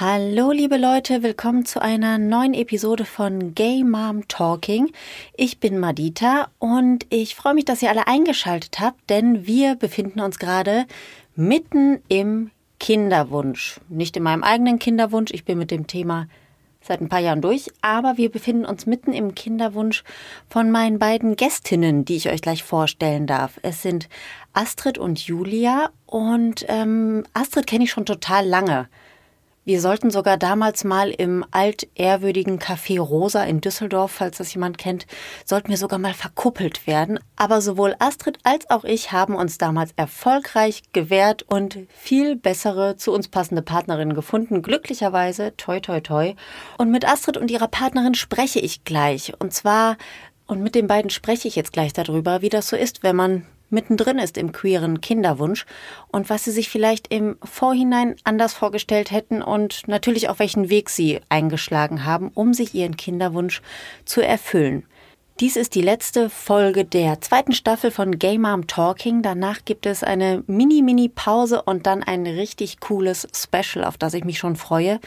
Hallo liebe Leute, willkommen zu einer neuen Episode von Gay Mom Talking. Ich bin Madita und ich freue mich, dass ihr alle eingeschaltet habt, denn wir befinden uns gerade mitten im Kinderwunsch. Nicht in meinem eigenen Kinderwunsch, ich bin mit dem Thema seit ein paar Jahren durch, aber wir befinden uns mitten im Kinderwunsch von meinen beiden Gästinnen, die ich euch gleich vorstellen darf. Es sind Astrid und Julia und ähm, Astrid kenne ich schon total lange. Wir sollten sogar damals mal im altehrwürdigen Café Rosa in Düsseldorf, falls das jemand kennt, sollten wir sogar mal verkuppelt werden. Aber sowohl Astrid als auch ich haben uns damals erfolgreich gewehrt und viel bessere zu uns passende Partnerinnen gefunden. Glücklicherweise, toi toi toi. Und mit Astrid und ihrer Partnerin spreche ich gleich. Und zwar, und mit den beiden spreche ich jetzt gleich darüber, wie das so ist, wenn man mittendrin ist im queeren Kinderwunsch und was sie sich vielleicht im Vorhinein anders vorgestellt hätten und natürlich auch welchen Weg sie eingeschlagen haben, um sich ihren Kinderwunsch zu erfüllen. Dies ist die letzte Folge der zweiten Staffel von Gay Mom Talking. Danach gibt es eine Mini-Mini-Pause und dann ein richtig cooles Special, auf das ich mich schon freue.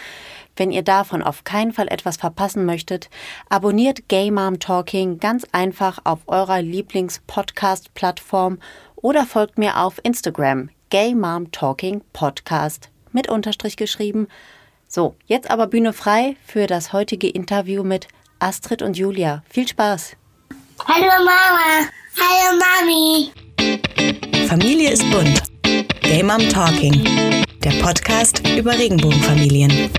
Wenn ihr davon auf keinen Fall etwas verpassen möchtet, abonniert Gay Mom Talking ganz einfach auf eurer Lieblings-Podcast-Plattform oder folgt mir auf Instagram Gay Mom Talking Podcast mit Unterstrich geschrieben. So, jetzt aber Bühne frei für das heutige Interview mit Astrid und Julia. Viel Spaß! Hallo Mama. Hallo Mami. Familie ist bunt. Gay Mom Talking. Der Podcast über Regenbogenfamilien.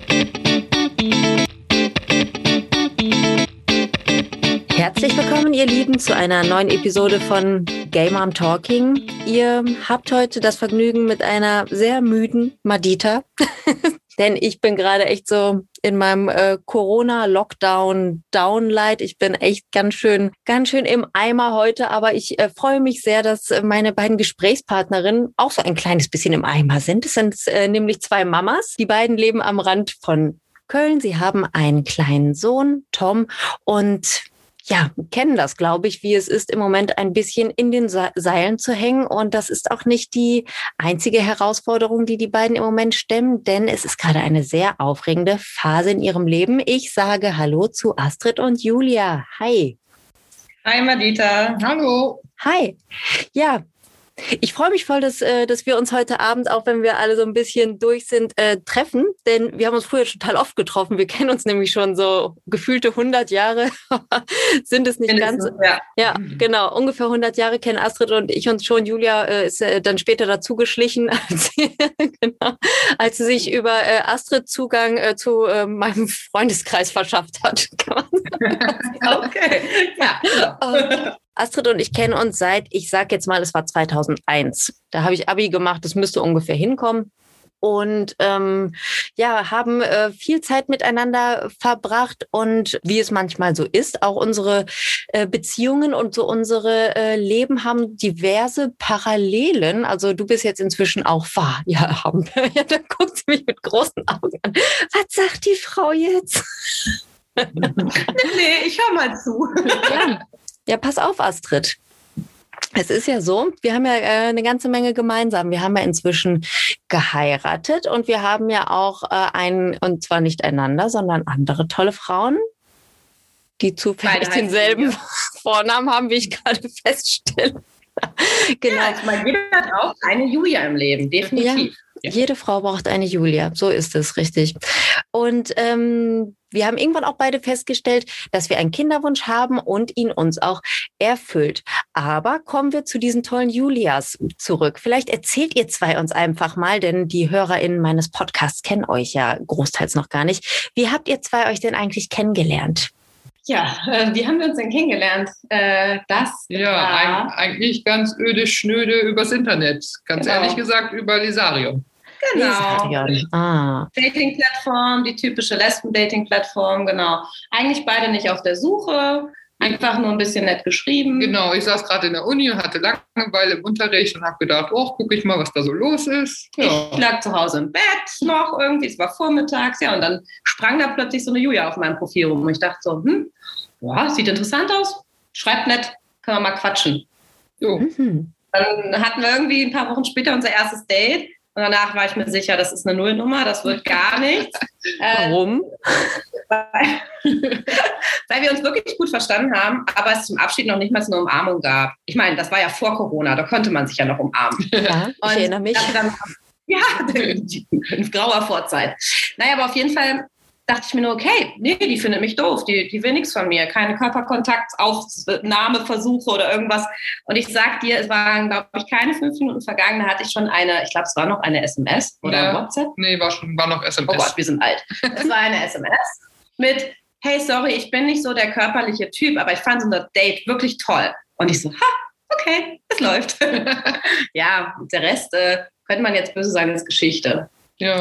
Herzlich willkommen, ihr Lieben, zu einer neuen Episode von Gay Mom Talking. Ihr habt heute das Vergnügen mit einer sehr müden Madita. Denn ich bin gerade echt so in meinem äh, Corona-Lockdown-Downlight. Ich bin echt ganz schön, ganz schön im Eimer heute, aber ich äh, freue mich sehr, dass meine beiden Gesprächspartnerinnen auch so ein kleines bisschen im Eimer sind. Es sind äh, nämlich zwei Mamas. Die beiden leben am Rand von Köln. Sie haben einen kleinen Sohn, Tom, und ja, kennen das, glaube ich, wie es ist, im Moment ein bisschen in den Seilen zu hängen. Und das ist auch nicht die einzige Herausforderung, die die beiden im Moment stemmen, denn es ist gerade eine sehr aufregende Phase in ihrem Leben. Ich sage Hallo zu Astrid und Julia. Hi. Hi, Madita. Hallo. Hi. Ja, ich freue mich voll, dass, äh, dass wir uns heute Abend, auch wenn wir alle so ein bisschen durch sind, äh, treffen. Denn wir haben uns früher total oft getroffen. Wir kennen uns nämlich schon so gefühlte 100 Jahre. sind es nicht Mindestens, ganz? Ja. ja, genau. Ungefähr 100 Jahre kennen Astrid und ich uns schon. Julia äh, ist äh, dann später dazu geschlichen, als sie, genau, als sie sich über Astrid Zugang zu meinem Freundeskreis verschafft hat. okay, ja. Astrid und ich kennen uns seit, ich sag jetzt mal, es war 2001. Da habe ich Abi gemacht, das müsste ungefähr hinkommen. Und ähm, ja, haben äh, viel Zeit miteinander verbracht und wie es manchmal so ist, auch unsere äh, Beziehungen und so unsere äh, Leben haben diverse Parallelen. Also du bist jetzt inzwischen auch wahr. Ja, haben wir. Ja, da guckt sie mich mit großen Augen an. Was sagt die Frau jetzt? nee, ich höre mal zu. Ja. Ja, pass auf, Astrid. Es ist ja so, wir haben ja äh, eine ganze Menge gemeinsam. Wir haben ja inzwischen geheiratet und wir haben ja auch äh, einen, und zwar nicht einander, sondern andere tolle Frauen, die zufällig denselben Vornamen haben, wie ich gerade feststelle. genau. Ja, also jeder auch eine Julia im Leben, definitiv. Ja, jede Frau braucht eine Julia, so ist es richtig. Und ähm, wir haben irgendwann auch beide festgestellt, dass wir einen Kinderwunsch haben und ihn uns auch erfüllt. Aber kommen wir zu diesen tollen Julias zurück. Vielleicht erzählt ihr zwei uns einfach mal, denn die HörerInnen meines Podcasts kennen euch ja großteils noch gar nicht. Wie habt ihr zwei euch denn eigentlich kennengelernt? Ja, äh, wie haben wir uns denn kennengelernt? Äh, das ja, eigentlich ganz öde, schnöde übers Internet. Ganz genau. ehrlich gesagt über Lisarium. Genau. Ah. Dating-Plattform, die typische Lesben-Dating-Plattform, genau. Eigentlich beide nicht auf der Suche, einfach nur ein bisschen nett geschrieben. Genau, ich saß gerade in der Uni und hatte Langeweile im Unterricht und habe gedacht, oh, gucke ich mal, was da so los ist. Ja. Ich lag zu Hause im Bett noch irgendwie, es war vormittags, ja, und dann sprang da plötzlich so eine Julia auf meinem Profil rum und ich dachte so, hm, ja, sieht interessant aus, schreibt nett, können wir mal quatschen. So. Mhm. Dann hatten wir irgendwie ein paar Wochen später unser erstes Date Und danach war ich mir sicher, das ist eine Nullnummer, das wird gar nichts. Warum? weil, wir uns wirklich gut verstanden haben, aber es zum Abschied noch nicht mal eine Umarmung gab. Ich meine, das war ja vor Corona, da konnte man sich ja noch umarmen. Ja, ich Und erinnere mich. Dann, ja, in grauer Vorzeit. Naja, aber auf jeden Fall dachte ich mir nur, okay, nee, die findet mich doof, die, die will nichts von mir, keine Körperkontaktaufnahmeversuche oder irgendwas. Und ich sag dir, es waren, glaube ich, keine fünf Minuten vergangen, da hatte ich schon eine, ich glaube, es war noch eine SMS oder Ja. WhatsApp. Nee, war schon, war noch SMS. Oh Gott, wir sind alt. Es war eine SMS mit, hey, sorry, ich bin nicht so der körperliche Typ, aber ich fand unser Date wirklich toll. Und ich so, ha, okay, es läuft. ja, der Rest, äh, könnte man jetzt böse sagen, ist Geschichte. Ja.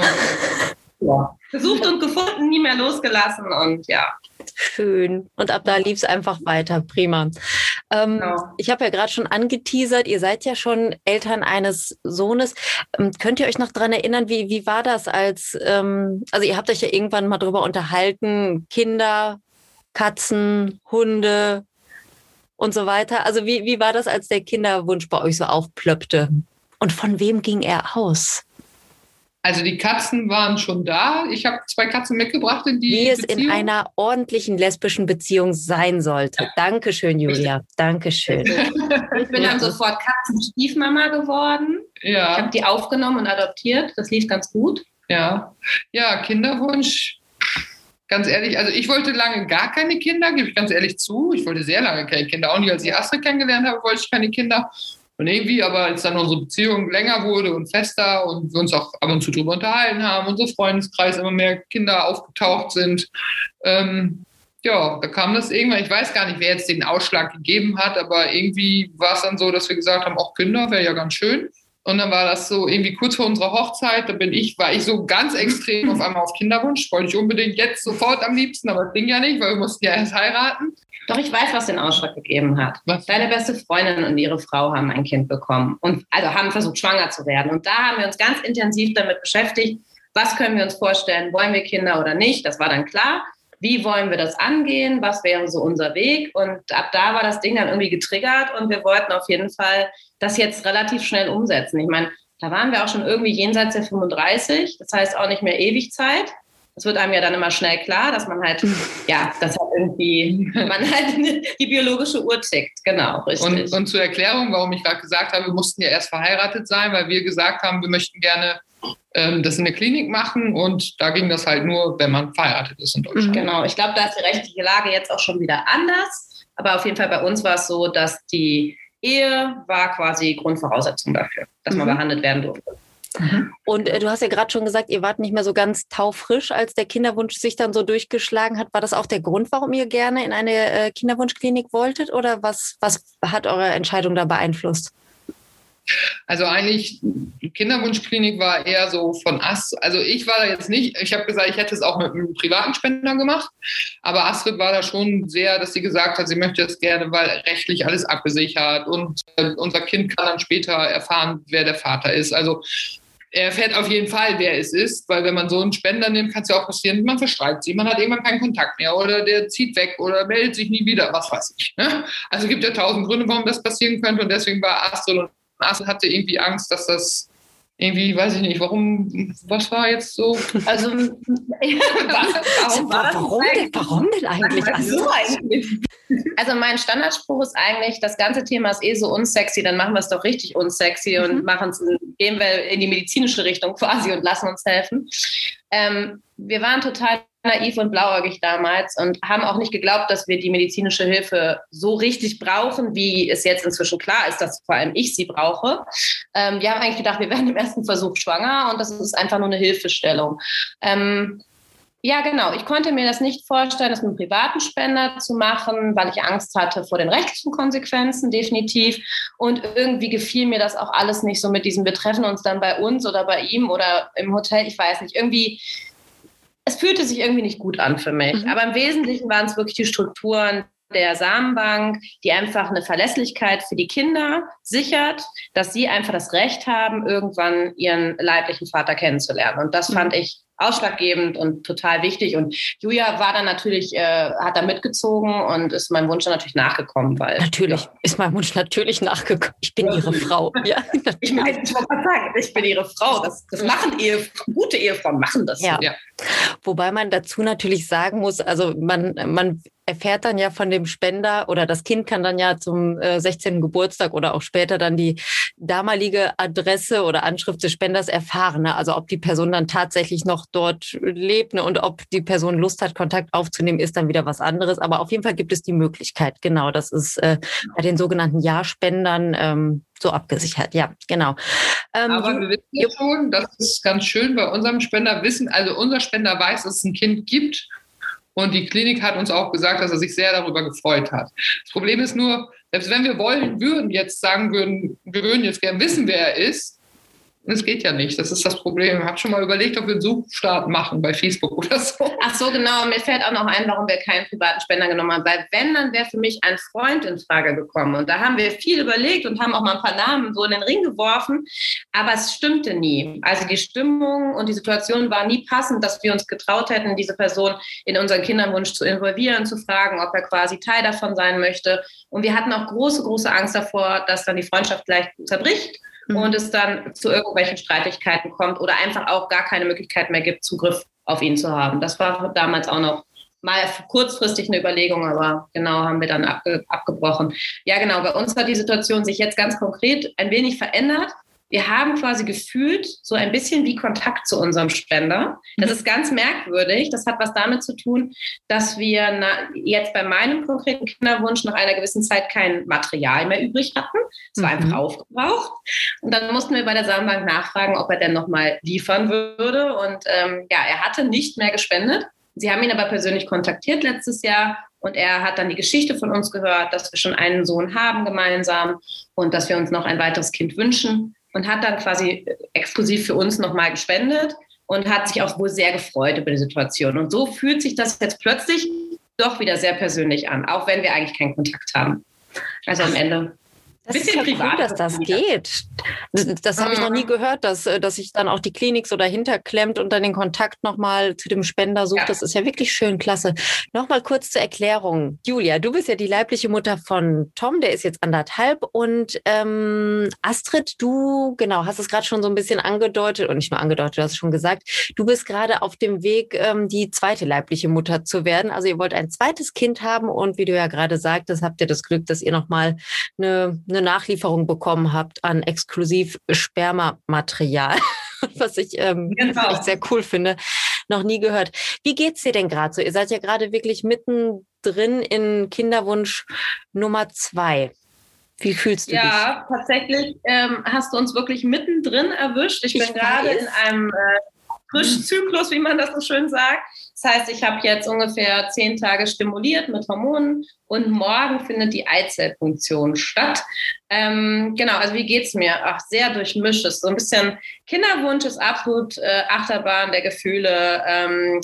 Ja. Gesucht und gefunden, nie mehr losgelassen und ja. Schön. Und ab da lief es einfach weiter. Prima. Ähm, Genau. Ich habe ja gerade schon angeteasert, ihr seid ja schon Eltern eines Sohnes. Ähm, könnt ihr euch noch dran erinnern, wie, wie war das als, ähm, also ihr habt euch ja irgendwann mal drüber unterhalten, Kinder, Katzen, Hunde und so weiter. Also wie, wie war das, als der Kinderwunsch bei euch so aufplöppte? Und von wem ging er aus? Also die Katzen waren schon da. Ich habe zwei Katzen mitgebracht in die Wie es in einer ordentlichen lesbischen Beziehung sein sollte. Dankeschön, Julia. Dankeschön. Ich bin dann sofort Katzenstiefmama geworden. Ich Ja, habe die aufgenommen und adoptiert. Das lief ganz gut. ja. Ja, Kinderwunsch. Ganz ehrlich, also ich wollte lange gar keine Kinder, gebe ich ganz ehrlich zu. Ich wollte sehr lange keine Kinder. Auch nicht, als ich Astrid kennengelernt habe, wollte ich keine Kinder. Und irgendwie, aber als dann unsere Beziehung länger wurde und fester und wir uns auch ab und zu drüber unterhalten haben, unser Freundeskreis immer mehr Kinder aufgetaucht sind, ähm, ja, da kam das irgendwann. Ich weiß gar nicht, wer jetzt den Ausschlag gegeben hat, aber irgendwie war es dann so, dass wir gesagt haben, auch Kinder wäre ja ganz schön. Und dann war das so irgendwie kurz vor unserer Hochzeit, da bin ich, war ich so ganz extrem auf einmal auf Kinderwunsch, wollte ich unbedingt jetzt sofort am liebsten, aber das ging ja nicht, weil wir mussten ja erst heiraten. Doch ich weiß, was den Ausschlag gegeben hat. Was? Deine beste Freundin und ihre Frau haben ein Kind bekommen und also haben versucht, schwanger zu werden. Und da haben wir uns ganz intensiv damit beschäftigt, was können wir uns vorstellen, wollen wir Kinder oder nicht? Das war dann klar. Wie wollen wir das angehen? Was wäre so unser Weg? Und ab da war das Ding dann irgendwie getriggert und wir wollten auf jeden Fall das jetzt relativ schnell umsetzen. Ich meine, da waren wir auch schon irgendwie jenseits der 35, das heißt auch nicht mehr ewig Zeit. Das wird einem ja dann immer schnell klar, dass man halt, ja, das hat irgendwie, man halt die biologische Uhr tickt. Genau, richtig. Und, und zur Erklärung, warum ich gerade gesagt habe, wir mussten ja erst verheiratet sein, weil wir gesagt haben, wir möchten gerne ähm, das in der Klinik machen und da ging das halt nur, wenn man verheiratet ist in Deutschland. Genau, ich glaube, da ist die rechtliche Lage jetzt auch schon wieder anders. Aber auf jeden Fall bei uns war es so, dass die Ehe war quasi Grundvoraussetzung dafür, dass man Mhm. behandelt werden durfte. Und äh, du hast ja gerade schon gesagt, ihr wart nicht mehr so ganz taufrisch, als der Kinderwunsch sich dann so durchgeschlagen hat. War das auch der Grund, warum ihr gerne in eine äh, Kinderwunschklinik wolltet? Oder was, was hat eure Entscheidung da beeinflusst? Also eigentlich, Kinderwunschklinik war eher so von Astrid. Also ich war da jetzt nicht, ich habe gesagt, ich hätte es auch mit einem privaten Spender gemacht. Aber Astrid war da schon sehr, dass sie gesagt hat, sie möchte es gerne, weil rechtlich alles abgesichert und äh, unser Kind kann dann später erfahren, wer der Vater ist. Also erfährt auf jeden Fall, wer es ist, weil wenn man so einen Spender nimmt, kann es ja auch passieren, man verstreikt sie, man hat irgendwann keinen Kontakt mehr oder der zieht weg oder meldet sich nie wieder, was weiß ich. Ne? Also gibt ja tausend Gründe, warum das passieren könnte und deswegen war Astrid und Astrid hatte irgendwie Angst, dass das irgendwie, weiß ich nicht, warum, was war jetzt so? Also, warum warum, denn, warum denn eigentlich? Also, so eigentlich? Also mein Standardspruch ist eigentlich, das ganze Thema ist eh so unsexy, dann machen wir es doch richtig unsexy und Mhm. machen gehen wir in die medizinische Richtung quasi und lassen uns helfen. Ähm, wir waren total naiv und blauäugig damals und haben auch nicht geglaubt, dass wir die medizinische Hilfe so richtig brauchen, wie es jetzt inzwischen klar ist, dass vor allem ich sie brauche. Ähm, wir haben eigentlich gedacht, wir werden im ersten Versuch schwanger und das ist einfach nur eine Hilfestellung. Ähm, ja, genau. Ich konnte mir das nicht vorstellen, das mit einem privaten Spender zu machen, weil ich Angst hatte vor den rechtlichen Konsequenzen, definitiv. Und irgendwie gefiel mir das auch alles nicht so mit diesem, wir treffen uns dann bei uns oder bei ihm oder im Hotel, ich weiß nicht. Irgendwie, es fühlte sich irgendwie nicht gut an für mich. Mhm. Aber im Wesentlichen waren es wirklich die Strukturen, der Samenbank, die einfach eine Verlässlichkeit für die Kinder sichert, dass sie einfach das Recht haben, irgendwann ihren leiblichen Vater kennenzulernen. Und das fand ich ausschlaggebend und total wichtig. Und Julia war dann natürlich, äh, hat da mitgezogen und ist meinem Wunsch dann natürlich nachgekommen. Weil, natürlich, ja. ist mein Wunsch natürlich nachgekommen. Ich bin ihre Frau. Ja, ich, meine, ich wollte mal sagen, ich bin ihre Frau. Das, das machen Ehe, gute Ehefrauen machen das. Ja. ja. Wobei man dazu natürlich sagen muss, also man, man erfährt dann ja von dem Spender oder das Kind kann dann ja zum äh, 16. Geburtstag oder auch später dann die damalige Adresse oder Anschrift des Spenders erfahren. Ne? Also ob die Person dann tatsächlich noch dort lebt ne? und ob die Person Lust hat, Kontakt aufzunehmen, ist dann wieder was anderes. Aber auf jeden Fall gibt es die Möglichkeit. Genau, das ist äh, bei den sogenannten Ja-Spendern ähm, so abgesichert. Ja, genau. Ähm, Aber wir wissen ja schon, das ist ganz schön bei unserem Spender wissen, also unser Spender weiß, dass es ein Kind gibt und die Klinik hat uns auch gesagt, dass er sich sehr darüber gefreut hat. Das Problem ist nur, selbst wenn wir wollen würden, jetzt sagen würden, wir würden jetzt gerne wissen, wer er ist, das geht ja nicht. Das ist das Problem. Ich habe schon mal überlegt, ob wir einen Suchstart machen bei Facebook oder so. Ach so, genau. Mir fällt auch noch ein, warum wir keinen privaten Spender genommen haben. Weil wenn, dann wäre für mich ein Freund in Frage gekommen. Und da haben wir viel überlegt und haben auch mal ein paar Namen so in den Ring geworfen. Aber es stimmte nie. Also die Stimmung und die Situation war nie passend, dass wir uns getraut hätten, diese Person in unseren Kinderwunsch zu involvieren, zu fragen, ob er quasi Teil davon sein möchte. Und wir hatten auch große, große Angst davor, dass dann die Freundschaft gleich zerbricht mhm. und es dann zu irgendwelchen Streitigkeiten kommt oder einfach auch gar keine Möglichkeit mehr gibt, Zugriff auf ihn zu haben. Das war damals auch noch mal kurzfristig eine Überlegung, aber genau haben wir dann abge abgebrochen. Ja, genau, bei uns hat die Situation sich jetzt ganz konkret ein wenig verändert wir haben quasi gefühlt so ein bisschen wie Kontakt zu unserem Spender. Das mhm. ist ganz merkwürdig. Das hat was damit zu tun, dass wir jetzt bei meinem konkreten Kinderwunsch nach einer gewissen Zeit kein Material mehr übrig hatten. Es war mhm. einfach aufgebraucht. Und dann mussten wir bei der Samenbank nachfragen, ob er denn nochmal liefern würde. Und ähm, ja, er hatte nicht mehr gespendet. Sie haben ihn aber persönlich kontaktiert letztes Jahr und er hat dann die Geschichte von uns gehört, dass wir schon einen Sohn haben gemeinsam und dass wir uns noch ein weiteres Kind wünschen und hat dann quasi exklusiv für uns nochmal gespendet und hat sich auch wohl sehr gefreut über die Situation. Und so fühlt sich das jetzt plötzlich doch wieder sehr persönlich an, auch wenn wir eigentlich keinen Kontakt haben. Also am Ende das bisschen ist ja privat, cool, dass das geht. Das, habe ich noch nie gehört, dass, äh, dass sich dann auch die Klinik so dahinter klemmt und dann den Kontakt nochmal zu dem Spender sucht. Ja. Das ist ja wirklich schön, klasse. Nochmal kurz zur Erklärung. Julia, du bist ja die leibliche Mutter von Tom, der ist jetzt anderthalb. Und ähm, Astrid, du, genau, hast es gerade schon so ein bisschen angedeutet und nicht nur angedeutet, du hast es schon gesagt, du bist gerade auf dem Weg, ähm, die zweite leibliche Mutter zu werden. Also ihr wollt ein zweites Kind haben und wie du ja gerade sagtest, habt ihr das Glück, dass ihr nochmal eine eine Nachlieferung bekommen habt an exklusiv Spermamaterial, was ich ähm, genau. sehr cool finde, noch nie gehört. Wie geht's dir denn gerade so? Ihr seid ja gerade wirklich mittendrin in Kinderwunsch Nummer zwei. Wie fühlst du ja, dich? Ja, tatsächlich ähm, hast du uns wirklich mittendrin erwischt. Ich, ich bin gerade in einem äh, Frischzyklus, wie man das so schön sagt. Das heißt, ich habe jetzt ungefähr zehn Tage stimuliert mit Hormonen und morgen findet die Eizellfunktion statt. Ähm, genau, also wie geht es mir? Ach, sehr durchmischt. So ein bisschen Kinderwunsch ist absolut äh, Achterbahn der Gefühle. Ähm,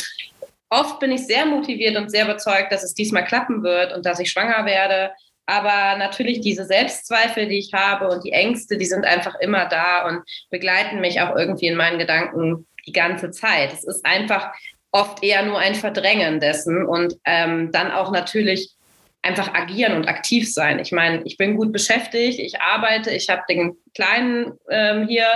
oft bin ich sehr motiviert und sehr überzeugt, dass es diesmal klappen wird und dass ich schwanger werde. Aber natürlich diese Selbstzweifel, die ich habe und die Ängste, die sind einfach immer da und begleiten mich auch irgendwie in meinen Gedanken die ganze Zeit. Es ist einfach oft eher nur ein Verdrängen dessen und ähm, dann auch natürlich einfach agieren und aktiv sein. Ich meine, ich bin gut beschäftigt, ich arbeite, ich habe den Kleinen ähm, hier,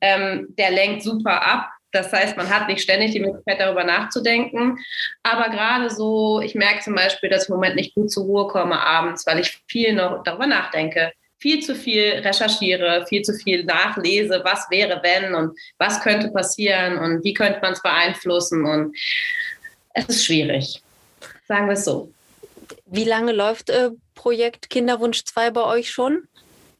ähm, der lenkt super ab. Das heißt, man hat nicht ständig die Möglichkeit, darüber nachzudenken. Aber gerade so, ich merke zum Beispiel, dass ich im Moment nicht gut zur Ruhe komme abends, weil ich viel noch darüber nachdenke viel zu viel recherchiere, viel zu viel nachlese, was wäre, wenn und was könnte passieren und wie könnte man es beeinflussen. Und es ist schwierig, sagen wir es so. Wie lange läuft äh, Projekt Kinderwunsch 2 bei euch schon?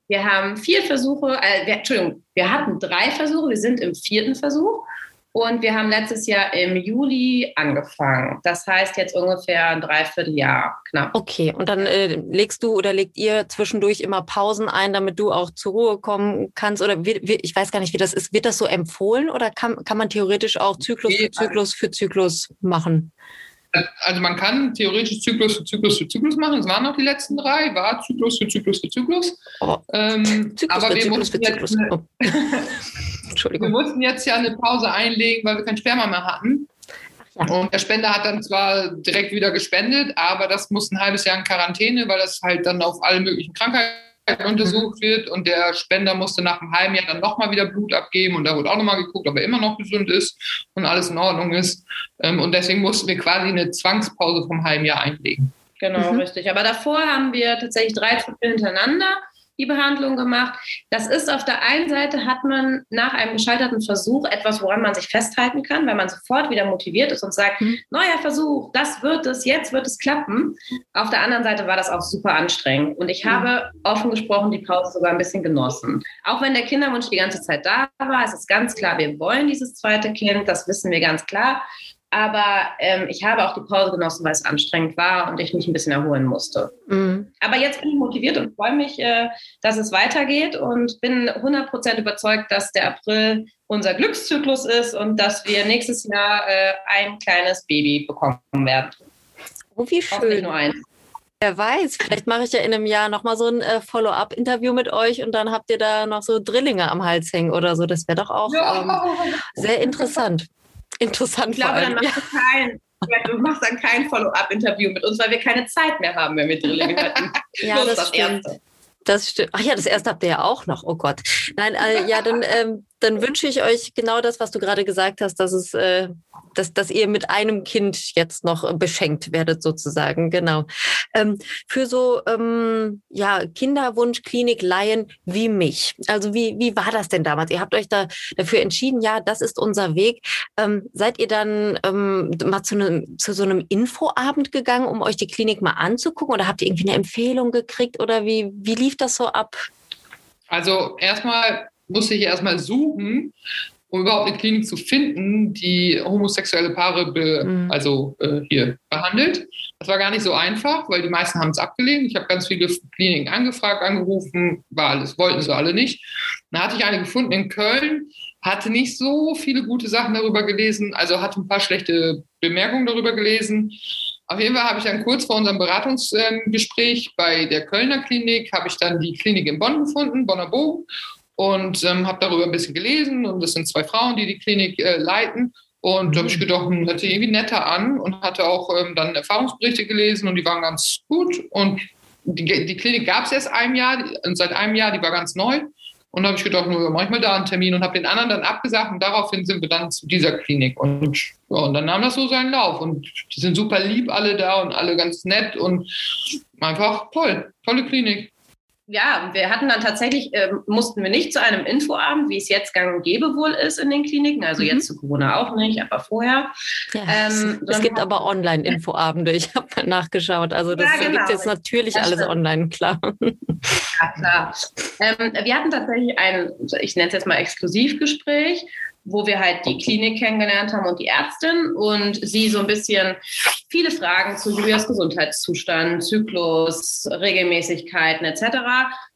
Wir haben vier Versuche, äh, wir, Entschuldigung, wir hatten drei Versuche, wir sind im vierten Versuch und wir haben letztes Jahr im Juli angefangen. Das heißt jetzt ungefähr ein Dreivierteljahr knapp. Okay, und dann äh, legst du oder legt ihr zwischendurch immer Pausen ein, damit du auch zur Ruhe kommen kannst? Oder wie, wie, ich weiß gar nicht, wie das ist. Wird das so empfohlen oder kann, kann man theoretisch auch Zyklus für Zyklus für Zyklus machen? Also man kann theoretisch Zyklus für Zyklus für Zyklus machen. Es waren noch die letzten drei, war Zyklus für Zyklus für Zyklus. Oh. Ähm, Zyklus aber für wir Zyklus mussten, für Zyklus. Oh. wir Entschuldigung. mussten jetzt ja eine Pause einlegen, weil wir kein Sperma mehr hatten. ja. Und der Spender hat dann zwar direkt wieder gespendet, aber das muss ein halbes Jahr in Quarantäne, weil das halt dann auf alle möglichen Krankheiten untersucht wird. Und der Spender musste nach einem halben Jahr dann nochmal wieder Blut abgeben. Und da wurde auch nochmal geguckt, ob er immer noch gesund ist und alles in Ordnung ist. Ähm, Und deswegen mussten wir quasi eine Zwangspause vom halben Jahr einlegen. Genau, Mhm. richtig. Aber davor haben wir tatsächlich drei Stunden hintereinander die Behandlung gemacht. Das ist auf der einen Seite hat man nach einem gescheiterten Versuch etwas, woran man sich festhalten kann, weil man sofort wieder motiviert ist und sagt, Mhm. neuer Versuch, das wird es, jetzt wird es klappen. Auf der anderen Seite war das auch super anstrengend und ich Mhm. habe offen gesprochen die Pause sogar ein bisschen genossen. Auch wenn der Kinderwunsch die ganze Zeit da war, es ist ganz klar, wir wollen dieses zweite Kind, das wissen wir ganz klar. Aber ähm, ich habe auch die Pause genossen, weil es anstrengend war und ich mich ein bisschen erholen musste. Mhm. Aber jetzt bin ich motiviert und freue mich, äh, dass es weitergeht und bin 100% überzeugt, dass der April unser Glückszyklus ist und dass wir nächstes Jahr äh, ein kleines Baby bekommen werden. Oh, wie schön. nur eins. Wer weiß, vielleicht mache ich ja in einem Jahr nochmal so ein äh, Follow-up-Interview mit euch und dann habt ihr da noch so Drillinge am Hals hängen oder so. Das wäre doch auch ähm, sehr interessant. Interessant Ich glaube, dann machst du kein, ja, du machst dann kein Follow-up-Interview mit uns, weil wir keine Zeit mehr haben, wenn wir Drillinge hätten. Ja, Bloß das stimmt. Erste. Das stimmt. Ach ja, das erste habt ihr ja auch noch. Oh Gott. Nein, äh, ja, dann, ähm, dann wünsche ich euch genau das, was du gerade gesagt hast, dass es, äh, dass, dass ihr mit einem Kind jetzt noch äh, beschenkt werdet, sozusagen. Genau. Ähm, für so ähm, ja, Kinderwunsch-Klinik-Laien wie mich. Also wie, wie war das denn damals? Ihr habt euch da dafür entschieden, ja, das ist unser Weg. Ähm, seid ihr dann ähm, mal zu, einem, zu so einem Infoabend gegangen, um euch die Klinik mal anzugucken? Oder habt ihr irgendwie eine Empfehlung gekriegt? Oder wie, wie lief das so ab? Also erstmal musste ich erstmal suchen, um überhaupt eine Klinik zu finden, die homosexuelle Paare be, Mhm. also äh, hier behandelt. Das war gar nicht so einfach, weil die meisten haben es abgelehnt. Ich habe ganz viele Kliniken angefragt, angerufen, war alles, wollten sie alle nicht. Dann hatte ich eine gefunden in Köln, hatte nicht so viele gute Sachen darüber gelesen, also hatte ein paar schlechte Bemerkungen darüber gelesen. Auf jeden Fall habe ich dann kurz vor unserem Beratungsgespräch bei der Kölner Klinik, habe ich dann die Klinik in Bonn gefunden, Bonner Bogen, und ähm, habe darüber ein bisschen gelesen. Und das sind zwei Frauen, die die Klinik äh, leiten. Und da habe ich gedacht, hm, hört sich irgendwie netter an und hatte auch ähm, dann Erfahrungsberichte gelesen und die waren ganz gut. Und die, die Klinik gab es erst ein Jahr, seit einem Jahr, die war ganz neu. Und da habe ich gedacht, nur mach ich mal da einen Termin und habe den anderen dann abgesagt und daraufhin sind wir dann zu dieser Klinik. Und, ja, und dann nahm das so seinen Lauf. Und die sind super lieb alle da und alle ganz nett und einfach toll, tolle Klinik. Ja, wir hatten dann tatsächlich, ähm, mussten wir nicht zu einem Infoabend, wie es jetzt gang und gäbe wohl ist in den Kliniken, also Mhm. jetzt zu Corona auch nicht, aber vorher. Ja, Ähm, es, es gibt aber Online-Infoabende. Ich habe mal nachgeschaut. Also das Ja, genau. gibt jetzt natürlich Das alles stimmt. online, klar. Ja, klar. Ähm, wir hatten tatsächlich ein, ich nenne es jetzt mal Exklusivgespräch, wo wir halt die Klinik kennengelernt haben und die Ärztin und sie so ein bisschen viele Fragen zu Julias Gesundheitszustand, Zyklus, Regelmäßigkeiten etc.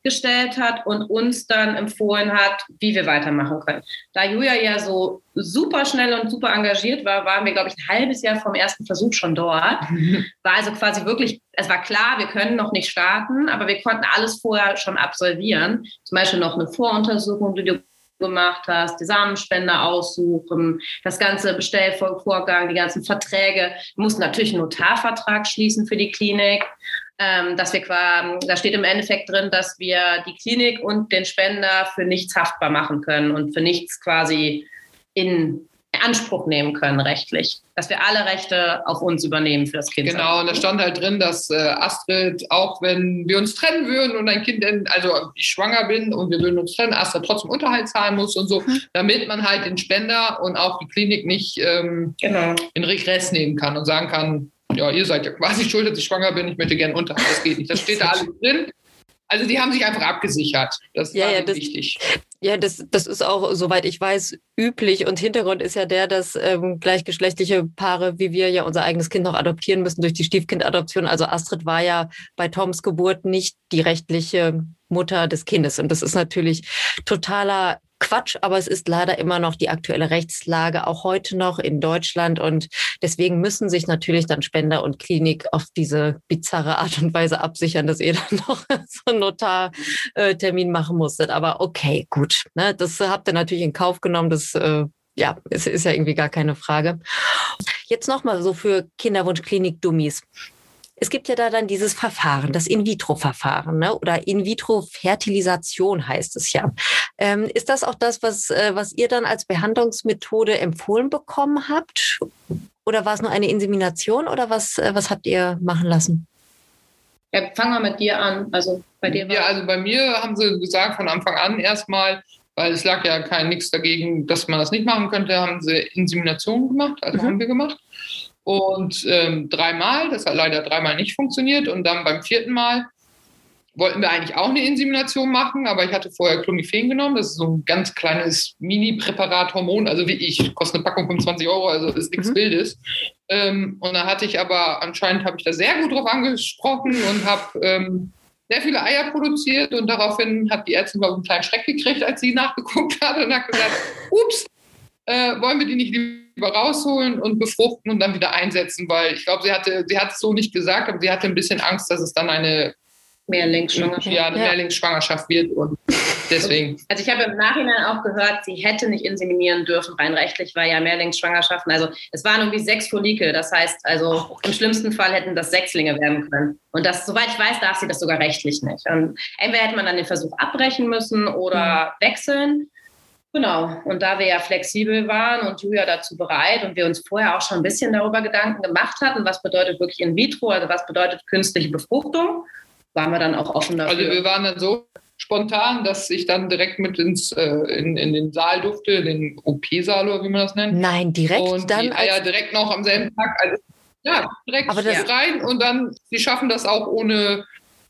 gestellt hat und uns dann empfohlen hat, wie wir weitermachen können. Da Julia ja so super schnell und super engagiert war, waren wir, glaube ich, ein halbes Jahr vom ersten Versuch schon dort. War also quasi wirklich, es war klar, wir können noch nicht starten, aber wir konnten alles vorher schon absolvieren. Zum Beispiel noch eine Voruntersuchung, die du gemacht hast, die Samenspender aussuchen, das ganze Bestellvorgang, die ganzen Verträge. Wir mussten natürlich einen Notarvertrag schließen für die Klinik. Ähm, dass wir quasi, da steht im Endeffekt drin, dass wir die Klinik und den Spender für nichts haftbar machen können und für nichts quasi in Anspruch nehmen können rechtlich. Dass wir alle Rechte auf uns übernehmen für das Kind. Genau, und da stand halt drin, dass äh, Astrid, auch wenn wir uns trennen würden und ein Kind, in, also ich schwanger bin und wir würden uns trennen, Astrid trotzdem Unterhalt zahlen muss und so, damit man halt den Spender und auch die Klinik nicht ähm, Genau. in Regress nehmen kann und sagen kann, ja, ihr seid ja quasi schuld, dass ich schwanger bin, ich möchte gerne Unterhalt. Das geht nicht. Das steht da alles drin. Also die haben sich einfach abgesichert. Das Ja, war ja, das- wichtig. Ja, das, das ist auch, soweit ich weiß, üblich. Und Hintergrund ist ja der, dass ähm, gleichgeschlechtliche Paare wie wir ja unser eigenes Kind noch adoptieren müssen durch die Stiefkindadoption. Also Astrid war ja bei Toms Geburt nicht die rechtliche Mutter des Kindes. Und das ist natürlich totaler Quatsch, aber es ist leider immer noch die aktuelle Rechtslage, auch heute noch in Deutschland. Und deswegen müssen sich natürlich dann Spender und Klinik auf diese bizarre Art und Weise absichern, dass ihr dann noch so einen Notartermin machen musstet. Aber okay, gut. Ne? Das habt ihr natürlich in Kauf genommen. Das äh, ja, es ist ja irgendwie gar keine Frage. Jetzt nochmal so für Kinderwunschklinik-Dummies. Es gibt ja da dann dieses Verfahren, das In-vitro-Verfahren ne? oder In-vitro-Fertilisation heißt es ja. Ähm, ist das auch das, was, äh, was ihr dann als Behandlungsmethode empfohlen bekommen habt? Oder war es nur eine Insemination oder was, äh, was habt ihr machen lassen? Ja, fangen wir mit dir an. Also bei dir ja, also bei mir haben sie gesagt von Anfang an erstmal, weil es lag ja kein nichts dagegen, dass man das nicht machen könnte, haben sie Insemination gemacht, also mhm. haben wir gemacht. Und ähm, dreimal, das hat leider dreimal nicht funktioniert. Und dann beim vierten Mal wollten wir eigentlich auch eine Insemination machen, aber ich hatte vorher Clomiphen genommen. Das ist so ein ganz kleines Mini-Präparat Hormon, also wie ich, kostet eine Packung 25 Euro, also ist nichts mhm. Wildes. Ähm, und da hatte ich aber, anscheinend habe ich da sehr gut drauf angesprochen und habe ähm, sehr viele Eier produziert und daraufhin hat die Ärztin, glaube ich, einen kleinen Schreck gekriegt, als sie nachgeguckt hat und hat gesagt, ups, äh, wollen wir die nicht lieber rausholen und befruchten und dann wieder einsetzen, weil ich glaube, sie hatte, sie hat es so nicht gesagt, aber sie hatte ein bisschen Angst, dass es dann eine Mehrlingsschwangerschaft. Ja, eine ja. Mehrlingsschwangerschaft wird und deswegen. Also ich habe im Nachhinein auch gehört, sie hätte nicht inseminieren dürfen, rein rechtlich, weil ja Mehrlingsschwangerschaften, also es waren irgendwie sechs Follikel, das heißt, also im schlimmsten Fall hätten das Sechslinge werden können. Und das, soweit ich weiß, darf sie das sogar rechtlich nicht. Und entweder hätte man dann den Versuch abbrechen müssen oder mhm. wechseln. Genau, und da wir ja flexibel waren und Julia dazu bereit und wir uns vorher auch schon ein bisschen darüber Gedanken gemacht hatten, was bedeutet wirklich in vitro, also was bedeutet künstliche Befruchtung, waren wir dann auch offen dafür. Also wir waren dann so spontan, dass ich dann direkt mit ins, äh, in, in den Saal durfte, den OP-Saal oder wie man das nennt. Nein, direkt und dann? Die Eier direkt noch am selben Tag. Also, ja, direkt Aber das rein und dann, sie schaffen das auch ohne,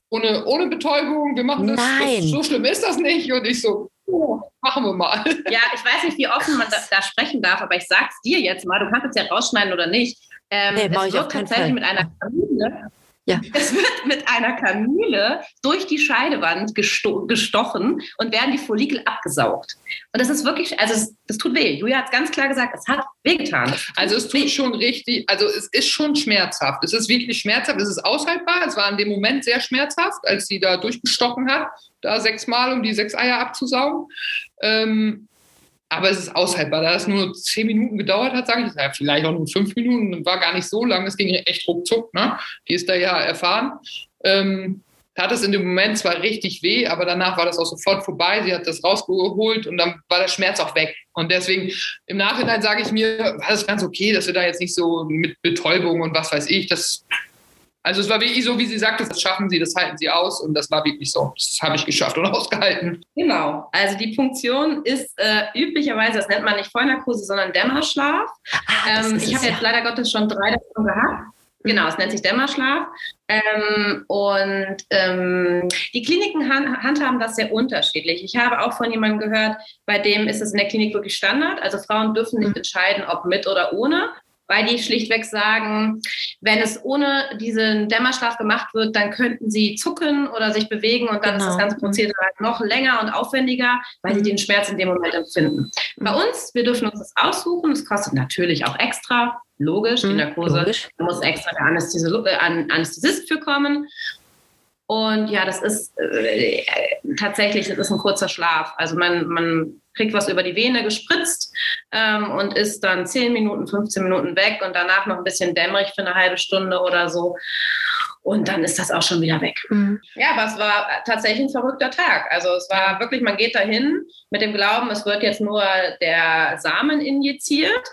ohne, ohne Betäubung. Wir machen das, Nein. Das, so schlimm ist das nicht. Und ich so, oh, machen wir mal. Ja, ich weiß nicht, wie offen man da, da sprechen darf, aber ich sag's dir jetzt mal, du kannst es ja rausschneiden oder nicht. Ähm, nee, es wird tatsächlich mit einer Kanüle ja. Es wird mit einer Kanüle durch die Scheidewand gesto gestochen und werden die Follikel abgesaugt. Und das ist wirklich, also es, das tut weh. Julia hat es ganz klar gesagt, es hat wehgetan. Also es tut weh. schon richtig, also es ist schon schmerzhaft. Es ist wirklich schmerzhaft, es ist aushaltbar. Es war in dem Moment sehr schmerzhaft, als sie da durchgestochen hat, da sechsmal, um die sechs Eier abzusaugen. Ähm, aber es ist aushaltbar. Da es nur zehn Minuten gedauert hat, sage ich, ja, vielleicht auch nur fünf Minuten, war gar nicht so lang, es ging echt ruckzuck. Ne? Die ist da ja erfahren. Ähm, hat es in dem Moment zwar richtig weh, aber danach war das auch sofort vorbei. Sie hat das rausgeholt und dann war der Schmerz auch weg. Und deswegen im Nachhinein sage ich mir, war das ganz okay, dass wir da jetzt nicht so mit Betäubung und was weiß ich, das also es war wirklich so, wie sie sagte, das schaffen sie, das halten sie aus und das war wirklich so. Das habe ich geschafft und ausgehalten. Genau. Also die Punktion ist äh, üblicherweise, das nennt man nicht Vollnarkose, sondern Dämmerschlaf. Ah, ähm, ich habe jetzt leider Gottes schon drei davon gehabt. Genau, es nennt sich Dämmerschlaf. Ähm, und ähm, die Kliniken han handhaben das sehr unterschiedlich. Ich habe auch von jemandem gehört, bei dem ist es in der Klinik wirklich Standard. Also Frauen dürfen nicht mhm. entscheiden, ob mit oder ohne weil die schlichtweg sagen, wenn es ohne diesen Dämmerschlaf gemacht wird, dann könnten sie zucken oder sich bewegen und dann genau. ist das genau. ganze Prozedere halt noch länger und aufwendiger, weil sie mhm. den Schmerz in dem Moment empfinden. Mhm. Bei uns, wir dürfen uns das aussuchen, es kostet natürlich auch extra, logisch, die mhm, Narkose, logisch. da muss extra der äh, Anästhesist für kommen. Und ja, das ist äh, tatsächlich, das ist ein kurzer Schlaf. Also man, man kriegt was über die Vene gespritzt ähm, und ist dann 10 Minuten, 15 Minuten weg und danach noch ein bisschen dämmerig für eine halbe Stunde oder so. Und dann ist das auch schon wieder weg. Mhm. Ja, aber es war tatsächlich ein verrückter Tag. Also es war wirklich, man geht dahin mit dem Glauben, es wird jetzt nur der Samen injiziert.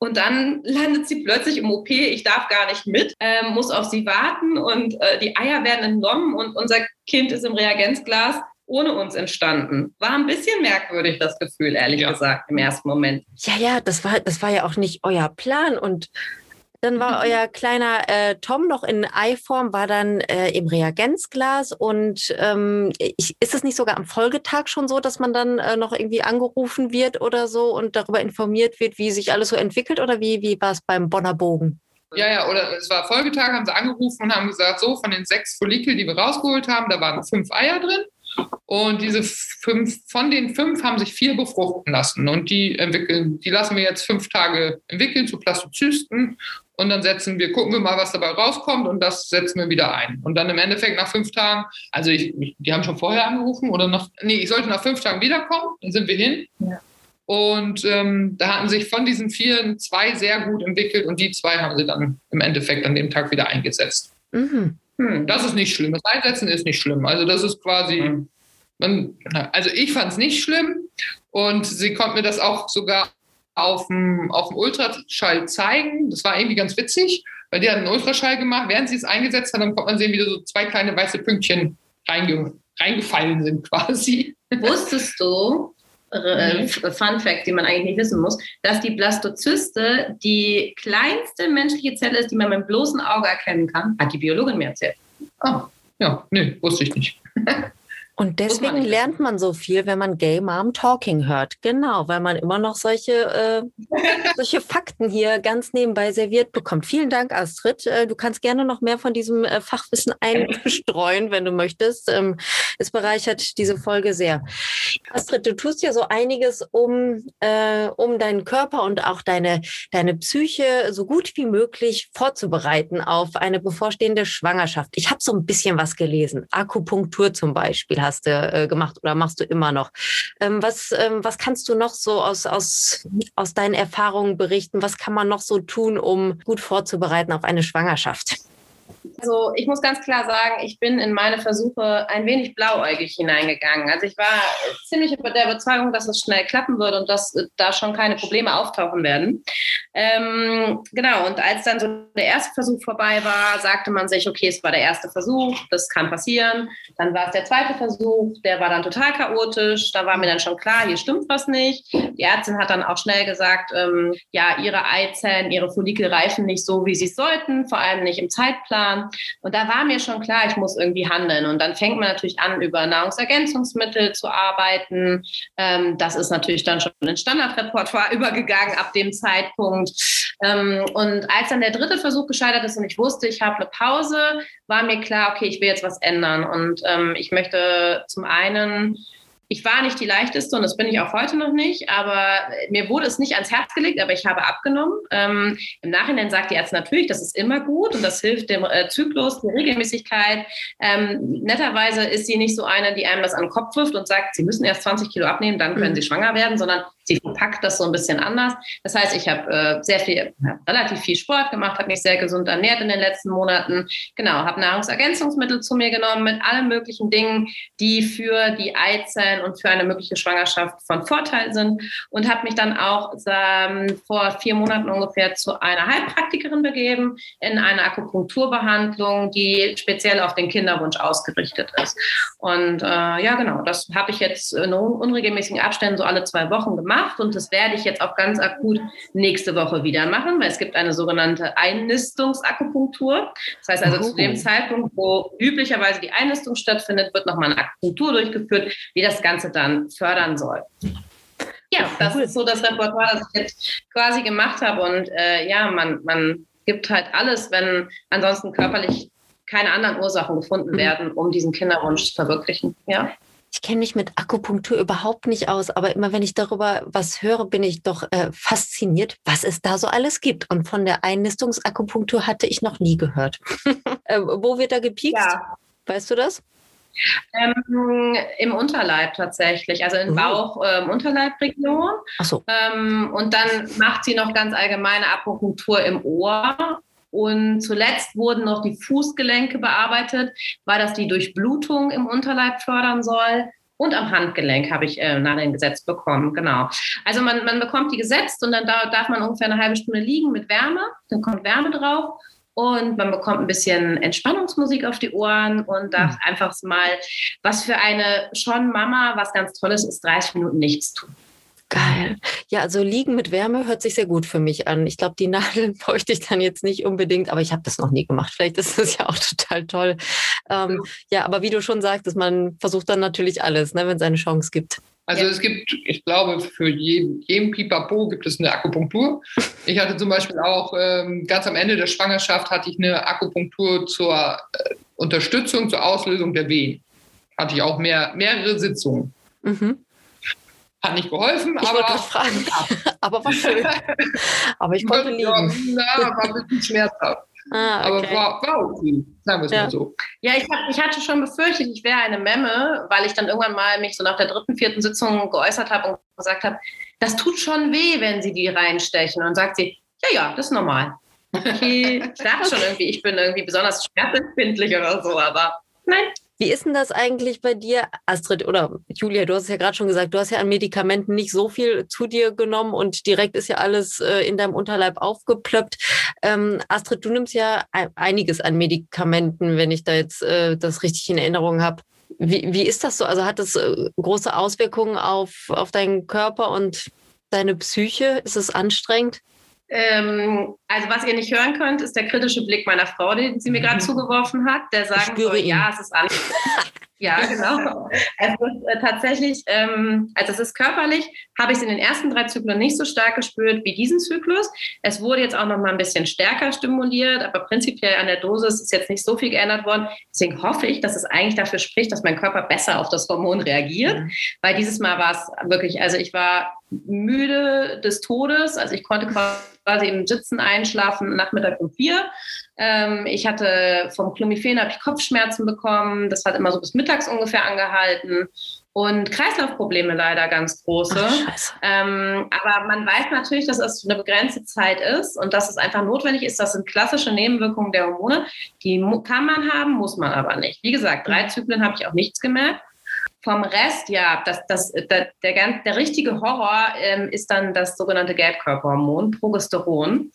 Und dann landet sie plötzlich im OP, ich darf gar nicht mit, äh, muss auf sie warten und äh, die Eier werden entnommen und unser Kind ist im Reagenzglas ohne uns entstanden. War ein bisschen merkwürdig, das Gefühl, ehrlich ja. gesagt, im ersten Moment. Ja, ja, das war, das war ja auch nicht euer Plan. Und dann war mhm. euer kleiner äh, Tom noch in Eiform, war dann äh, im Reagenzglas. Und ähm, ich, ist es nicht sogar am Folgetag schon so, dass man dann äh, noch irgendwie angerufen wird oder so und darüber informiert wird, wie sich alles so entwickelt? Oder wie, wie war es beim Bonner Bogen? Ja, ja, oder es war Folgetag, haben sie angerufen und haben gesagt, so von den sechs Follikel, die wir rausgeholt haben, da waren fünf Eier drin. Und diese fünf, von den fünf haben sich vier befruchten lassen. Und die entwickeln, die lassen wir jetzt fünf Tage entwickeln zu Plastozysten. Und dann setzen wir, gucken wir mal, was dabei rauskommt und das setzen wir wieder ein. Und dann im Endeffekt nach fünf Tagen, also ich, die haben schon vorher angerufen oder noch, nee, ich sollte nach fünf Tagen wiederkommen, dann sind wir hin. Ja. Und ähm, da hatten sich von diesen vier zwei sehr gut entwickelt und die zwei haben sie dann im Endeffekt an dem Tag wieder eingesetzt. Mhm. Hm, das ist nicht schlimm. Das Einsetzen ist nicht schlimm. Also das ist quasi, mhm. man, also ich fand es nicht schlimm und sie konnte mir das auch sogar auf dem, auf dem Ultraschall zeigen. Das war irgendwie ganz witzig, weil die hat einen Ultraschall gemacht. Während sie es eingesetzt hat, dann konnte man sehen, wie so zwei kleine weiße Pünktchen reinge, reingefallen sind quasi. Wusstest du, mhm. Fun Fact, die man eigentlich nicht wissen muss, dass die Blastozyste die kleinste menschliche Zelle ist, die man mit dem bloßen Auge erkennen kann. Hat die Biologin mir erzählt. Ah, ja, nee, wusste ich nicht. Und deswegen lernt man so viel, wenn man Gay Mom Talking hört. Genau, weil man immer noch solche, äh, solche Fakten hier ganz nebenbei serviert bekommt. Vielen Dank, Astrid. Äh, du kannst gerne noch mehr von diesem äh, Fachwissen einstreuen, wenn du möchtest. Ähm, es bereichert diese Folge sehr. Astrid, du tust ja so einiges, um, äh, um deinen Körper und auch deine, deine Psyche so gut wie möglich vorzubereiten auf eine bevorstehende Schwangerschaft. Ich habe so ein bisschen was gelesen. Akupunktur zum Beispiel hast du äh, gemacht oder machst du immer noch. Ähm, was, ähm, was kannst du noch so aus, aus, aus deinen Erfahrungen berichten? Was kann man noch so tun, um gut vorzubereiten auf eine Schwangerschaft? Also ich muss ganz klar sagen, ich bin in meine Versuche ein wenig blauäugig hineingegangen. Also ich war ziemlich über der Überzeugung, dass es schnell klappen würde und dass da schon keine Probleme auftauchen werden. Ähm, genau, und als dann so der erste Versuch vorbei war, sagte man sich, okay, es war der erste Versuch, das kann passieren. Dann war es der zweite Versuch, der war dann total chaotisch. Da war mir dann schon klar, hier stimmt was nicht. Die Ärztin hat dann auch schnell gesagt, ähm, ja, ihre Eizellen, ihre Follikel reifen nicht so, wie sie sollten, vor allem nicht im Zeitplan. Und da war mir schon klar, ich muss irgendwie handeln. Und dann fängt man natürlich an, über Nahrungsergänzungsmittel zu arbeiten. Ähm, das ist natürlich dann schon in Standardrepertoire übergegangen ab dem Zeitpunkt. Ähm, und als dann der dritte Versuch gescheitert ist und ich wusste, ich habe eine Pause, war mir klar, okay, ich will jetzt was ändern. Und ähm, ich möchte zum einen ich war nicht die leichteste und das bin ich auch heute noch nicht, aber mir wurde es nicht ans Herz gelegt, aber ich habe abgenommen. Ähm, Im Nachhinein sagt die Ärztin natürlich, das ist immer gut und das hilft dem äh, Zyklus, der Regelmäßigkeit. Ähm, netterweise ist sie nicht so eine, die einem das an den Kopf wirft und sagt, Sie müssen erst 20 Kilo abnehmen, dann können mhm. Sie schwanger werden, sondern sie verpackt das so ein bisschen anders. Das heißt, ich habe äh, sehr viel, ja, relativ viel Sport gemacht, habe mich sehr gesund ernährt in den letzten Monaten. Genau, habe Nahrungsergänzungsmittel zu mir genommen mit allen möglichen Dingen, die für die Eizellen und für eine mögliche Schwangerschaft von Vorteil sind und habe mich dann auch ähm, vor vier Monaten ungefähr zu einer Heilpraktikerin begeben in eine Akupunkturbehandlung, die speziell auf den Kinderwunsch ausgerichtet ist. Und äh, ja, genau, das habe ich jetzt in unregelmäßigen Abständen so alle zwei Wochen gemacht gemacht und das werde ich jetzt auch ganz akut nächste Woche wieder machen, weil es gibt eine sogenannte Einnistungsakupunktur. Das heißt also oh. zu dem oh. Zeitpunkt, wo üblicherweise die Einnistung stattfindet, wird nochmal eine Akupunktur durchgeführt, wie das Ganze dann fördern soll. Ja, das ist so das Repertoire, das ich jetzt quasi gemacht habe. Und äh, ja, man, man gibt halt alles, wenn ansonsten körperlich keine anderen Ursachen gefunden mhm. werden, um diesen Kinderwunsch zu verwirklichen. Ja. Ich kenne mich mit Akupunktur überhaupt nicht aus, aber immer wenn ich darüber was höre, bin ich doch äh, fasziniert, was es da so alles gibt. Und von der Einnistungsakupunktur hatte ich noch nie gehört. äh, wo wird da gepiekst? Ja. Weißt du das? Ähm, Im Unterleib tatsächlich, also in oh. Bauch-Unterleibregion. Ähm, so. ähm, und dann macht sie noch ganz allgemeine Akupunktur im Ohr und zuletzt wurden noch die Fußgelenke bearbeitet, weil das die Durchblutung im Unterleib fördern soll. Und am Handgelenk habe ich äh, Nadeln gesetzt bekommen, genau. Also man, man bekommt die gesetzt und dann darf man ungefähr eine halbe Stunde liegen mit Wärme. Dann kommt Wärme drauf und man bekommt ein bisschen Entspannungsmusik auf die Ohren und darf mhm. einfach mal, was für eine schon Mama was ganz Tolles ist, 30 Minuten nichts tun. Geil. Ja, also liegen mit Wärme hört sich sehr gut für mich an. Ich glaube, die Nadeln bräuchte ich dann jetzt nicht unbedingt, aber ich habe das noch nie gemacht. Vielleicht ist das ja auch total toll. Ähm, ja, aber wie du schon sagtest, man versucht dann natürlich alles, ne, wenn es eine Chance gibt. Also ja. es gibt, ich glaube, für jeden, jeden Pipapo gibt es eine Akupunktur. Ich hatte zum Beispiel auch ähm, ganz am Ende der Schwangerschaft hatte ich eine Akupunktur zur äh, Unterstützung, zur Auslösung der Wehen. hatte ich auch mehr, mehrere Sitzungen. Mhm. Hat nicht geholfen, Ich aber fragen, aber war schön. aber ich konnte liegen. ja, war ein bisschen schmerzhaft. Ah, Aber okay. war, war okay, sagen wir es Ja. mal so. Ja, ich, hab, ich hatte schon befürchtet, ich wäre eine Memme, weil ich dann irgendwann mal mich so nach der dritten, vierten Sitzung geäußert habe und gesagt habe, das tut schon weh, wenn sie die reinstechen. Und sagt sie, ja, ja, das ist normal. Okay, ich dachte schon irgendwie, ich bin irgendwie besonders schmerzempfindlich oder so, aber nein. Wie ist denn das eigentlich bei dir, Astrid oder Julia? Du hast es ja gerade schon gesagt, du hast ja an Medikamenten nicht so viel zu dir genommen und direkt ist ja alles äh, in deinem Unterleib aufgeplöppt. Ähm, Astrid, du nimmst ja ein- einiges an Medikamenten, wenn ich da jetzt äh, das richtig in Erinnerung habe. Wie, wie ist das so? Also hat das äh, große Auswirkungen auf, auf deinen Körper und deine Psyche? Ist es anstrengend? Ähm, also was ihr nicht hören könnt, ist der kritische Blick meiner Frau, den sie mir gerade zugeworfen hat, der sagen soll, ihn. ja, es ist an. ja, genau. Es ist äh, tatsächlich, ähm, also es ist körperlich, habe ich es in den ersten drei Zyklen nicht so stark gespürt wie diesen Zyklus. Es wurde jetzt auch noch mal ein bisschen stärker stimuliert, aber prinzipiell an der Dosis ist jetzt nicht so viel geändert worden. Deswegen hoffe ich, dass es eigentlich dafür spricht, dass mein Körper besser auf das Hormon reagiert, weil dieses Mal war es wirklich, also ich war müde des Todes, also ich konnte quasi im Sitzen einschlafen, Nachmittag um vier. Ähm, ich hatte vom Clomiphen habe ich Kopfschmerzen bekommen. Das hat immer so bis mittags ungefähr angehalten. Und Kreislaufprobleme leider ganz große. scheiße. Ähm, aber man weiß natürlich, dass es eine begrenzte Zeit ist und dass es einfach notwendig ist. Das sind klassische Nebenwirkungen der Hormone. Die kann man haben, muss man aber nicht. Wie gesagt, drei Zyklen habe ich auch nichts gemerkt. Vom Rest, ja, das, das, der, der, ganz- der richtige Horror ähm, ist dann das sogenannte Gelbkörperhormon, Progesteron.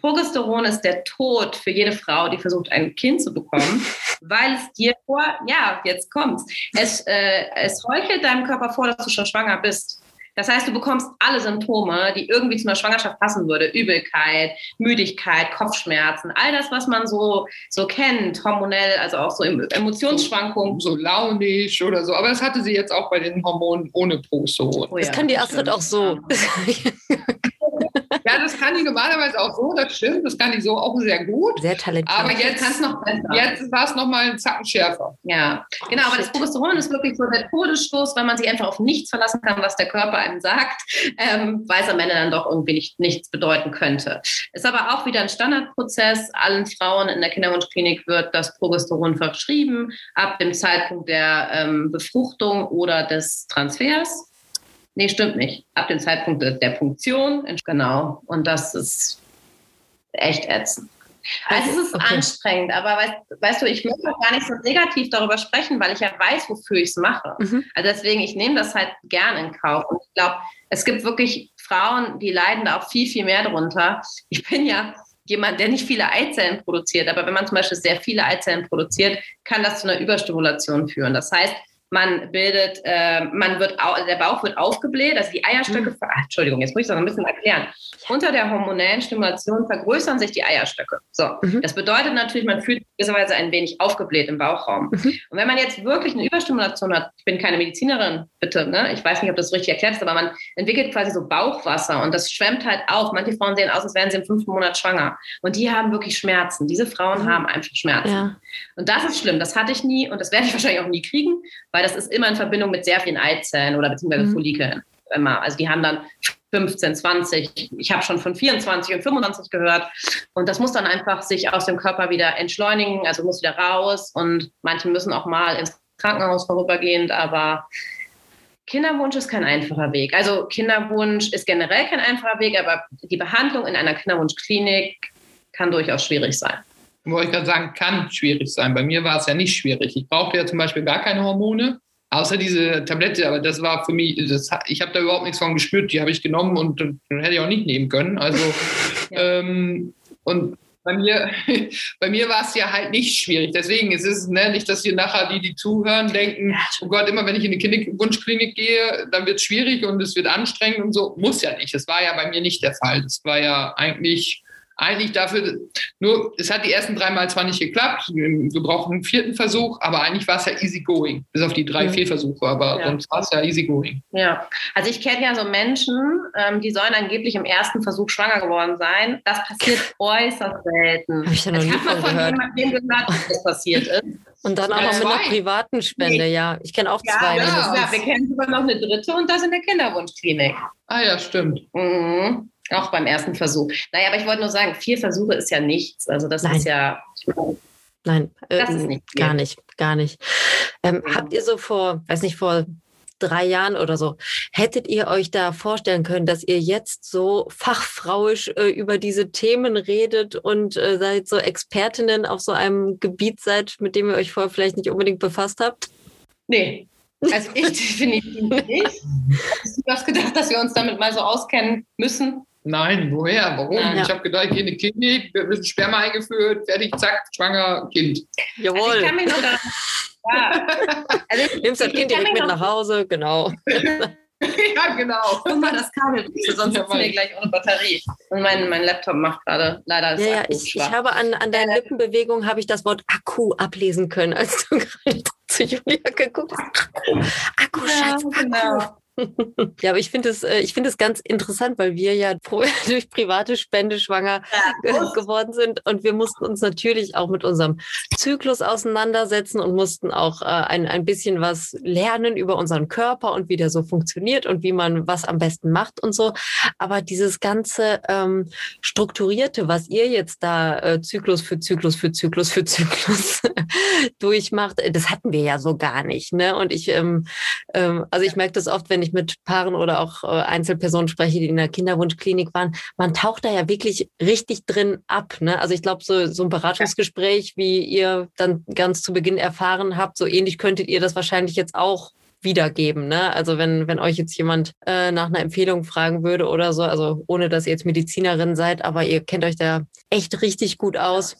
Progesteron ist der Tod für jede Frau, die versucht, ein Kind zu bekommen, weil es dir vor, ja, jetzt kommt's, es, äh, es heuchelt deinem Körper vor, dass du schon schwanger bist. Das heißt, du bekommst alle Symptome, die irgendwie zu einer Schwangerschaft passen würde. Übelkeit, Müdigkeit, Kopfschmerzen, all das, was man so, so kennt, hormonell, also auch so Em- Emotionsschwankungen. So launisch oder so. Aber das hatte sie jetzt auch bei den Hormonen ohne Progesteron. Oh Das ja, kann die Astrid auch so. Ja, das kann die normalerweise auch so, das stimmt. Das kann die so auch sehr gut. Sehr talentiert. Aber jetzt, kannst noch besser. jetzt war es nochmal einen Zacken schärfer. Ja, genau, aber das. Progesteron ist wirklich so der Todesstoß, weil man sich einfach auf nichts verlassen kann, was der Körper einem sagt, ähm, weil es am Ende dann doch irgendwie nicht, nichts bedeuten könnte. Ist aber auch wieder ein Standardprozess. Allen Frauen in der Kinderwunschklinik wird das Progesteron verschrieben, ab dem Zeitpunkt der ähm, Befruchtung oder des Transfers. Nee, stimmt nicht. Ab dem Zeitpunkt der Punktion. Genau. Und das ist echt ätzend. Also es ist Okay. anstrengend, aber weißt, weißt du, ich möchte auch gar nicht so negativ darüber sprechen, weil ich ja weiß, wofür ich es mache. Mhm. Also deswegen, ich nehme das halt gern in Kauf. Und ich glaube, es gibt wirklich Frauen, die leiden da auch viel, viel mehr drunter. Ich bin ja jemand, der nicht viele Eizellen produziert, aber wenn man zum Beispiel sehr viele Eizellen produziert, kann das zu einer Überstimulation führen. Das heißt, man bildet, äh, man wird, der Bauch wird aufgebläht, also die Eierstöcke, ver- ah, Entschuldigung, jetzt muss ich das noch ein bisschen erklären. Unter der hormonellen Stimulation vergrößern sich die Eierstöcke. So, Mhm. das bedeutet natürlich, man fühlt sich gewisserweise ein wenig aufgebläht im Bauchraum. Mhm. Und wenn man jetzt wirklich eine Überstimulation hat, ich bin keine Medizinerin, bitte, ne? ich weiß nicht, ob das richtig erklärt ist, aber man entwickelt quasi so Bauchwasser und das schwemmt halt auf. Manche Frauen sehen aus, als wären sie im fünften Monat schwanger. Und die haben wirklich Schmerzen. Diese Frauen Mhm. haben einfach Schmerzen. Ja. Und das ist schlimm. Das hatte ich nie und das werde ich wahrscheinlich auch nie kriegen, weil das ist immer in Verbindung mit sehr vielen Eizellen oder beziehungsweise Mhm. Follikeln. Immer. Also die haben dann 15, 20, ich habe schon von 24 und 25 gehört. Und das muss dann einfach sich aus dem Körper wieder entschleunigen, also muss wieder raus. Und manche müssen auch mal ins Krankenhaus vorübergehend, aber Kinderwunsch ist kein einfacher Weg. Also Kinderwunsch ist generell kein einfacher Weg, aber die Behandlung in einer Kinderwunschklinik kann durchaus schwierig sein. Wollte ich gerade sagen, kann schwierig sein. Bei mir war es ja nicht schwierig. Ich brauchte ja zum Beispiel gar keine Hormone, außer diese Tablette. Aber das war für mich, das, ich habe da überhaupt nichts von gespürt. Die habe ich genommen und äh, hätte ich auch nicht nehmen können. Also, Ja. ähm, und bei mir, bei mir war es ja halt nicht schwierig. Deswegen ist es ne, nicht, dass hier nachher die, die zuhören, denken, oh Gott, immer wenn ich in eine Kinderwunschklinik gehe, dann wird es schwierig und es wird anstrengend und so. Muss ja nicht. Das war ja bei mir nicht der Fall. Das war ja eigentlich eigentlich dafür, nur es hat die ersten drei Mal zwar nicht geklappt, wir brauchen einen vierten Versuch, aber eigentlich war es ja easy going, bis auf die drei, Mhm. vier Versuche, aber Ja. sonst war es ja easy going. Ja, also ich kenne ja so Menschen, ähm, die sollen angeblich im ersten Versuch schwanger geworden sein. Das passiert äußerst selten. Hab ich ja noch nie habe mal von gehört. jemandem gehört, dass das passiert ist. Und dann auch Ja, noch mit einer privaten Spende, ja. Ich kenne auch zwei. ja. mindestens. ja, wir kennen sogar noch eine dritte und das in der Kinderwunschklinik. Ah ja, stimmt. Mhm. Auch beim ersten Versuch. Naja, aber ich wollte nur sagen, vier Versuche ist ja nichts. Also das Nein. ist ja, Nein, äh, Das ist nicht viel. gar nicht, gar nicht. Ähm, Ja. Habt ihr so vor, weiß nicht, vor drei Jahren oder so, hättet ihr euch da vorstellen können, dass ihr jetzt so fachfrauisch äh, über diese Themen redet und äh, seid so Expertinnen auf so einem Gebiet seid, mit dem ihr euch vorher vielleicht nicht unbedingt befasst habt? nee. Also ich definitiv nicht. Hast du das gedacht, dass wir uns damit mal so auskennen müssen? Nein, woher? Warum? Ja. Ich habe gedacht, ich gehe in die Klinik, wir müssen Sperma eingeführt, fertig, zack, schwanger, Kind. Also ich kann mich noch daran, ja. also ich, Nimmst das Kind direkt mit nach Hause, genau. ja, genau. Guck mal, das Kabel, sonst sitzen wir gleich ohne Batterie. Und mein, mein Laptop macht gerade leider das Ja, ja, Akku ich, ich habe an, an deinen Äh, Lippenbewegungen habe ich das Wort Akku ablesen können, als du gerade zu Julia geguckt hast. Akku, Akku, Ja, Schatz, Akku. genau. Ja, aber ich finde es, äh, ich es ganz interessant, weil wir ja durch private Spende schwanger ge geworden sind und wir mussten uns natürlich auch mit unserem Zyklus auseinandersetzen und mussten auch äh, ein, ein bisschen was lernen über unseren Körper und wie der so funktioniert und wie man was am besten macht und so. Aber dieses ganze ähm, strukturierte, was ihr jetzt da äh, Zyklus für Zyklus für Zyklus für Zyklus durchmacht, äh, das hatten wir ja so gar nicht. Ne? Und ich, ähm, ähm, also ich merke das oft, wenn ich mit Paaren oder auch äh, Einzelpersonen spreche, die in der Kinderwunschklinik waren, man taucht da ja wirklich richtig drin ab. Ne? Also ich glaube, so, so ein Beratungsgespräch, wie ihr dann ganz zu Beginn erfahren habt, so ähnlich könntet ihr das wahrscheinlich jetzt auch wiedergeben. Ne? Also wenn, wenn euch jetzt jemand äh, nach einer Empfehlung fragen würde oder so, also ohne dass ihr jetzt Medizinerin seid, aber ihr kennt euch da echt richtig gut aus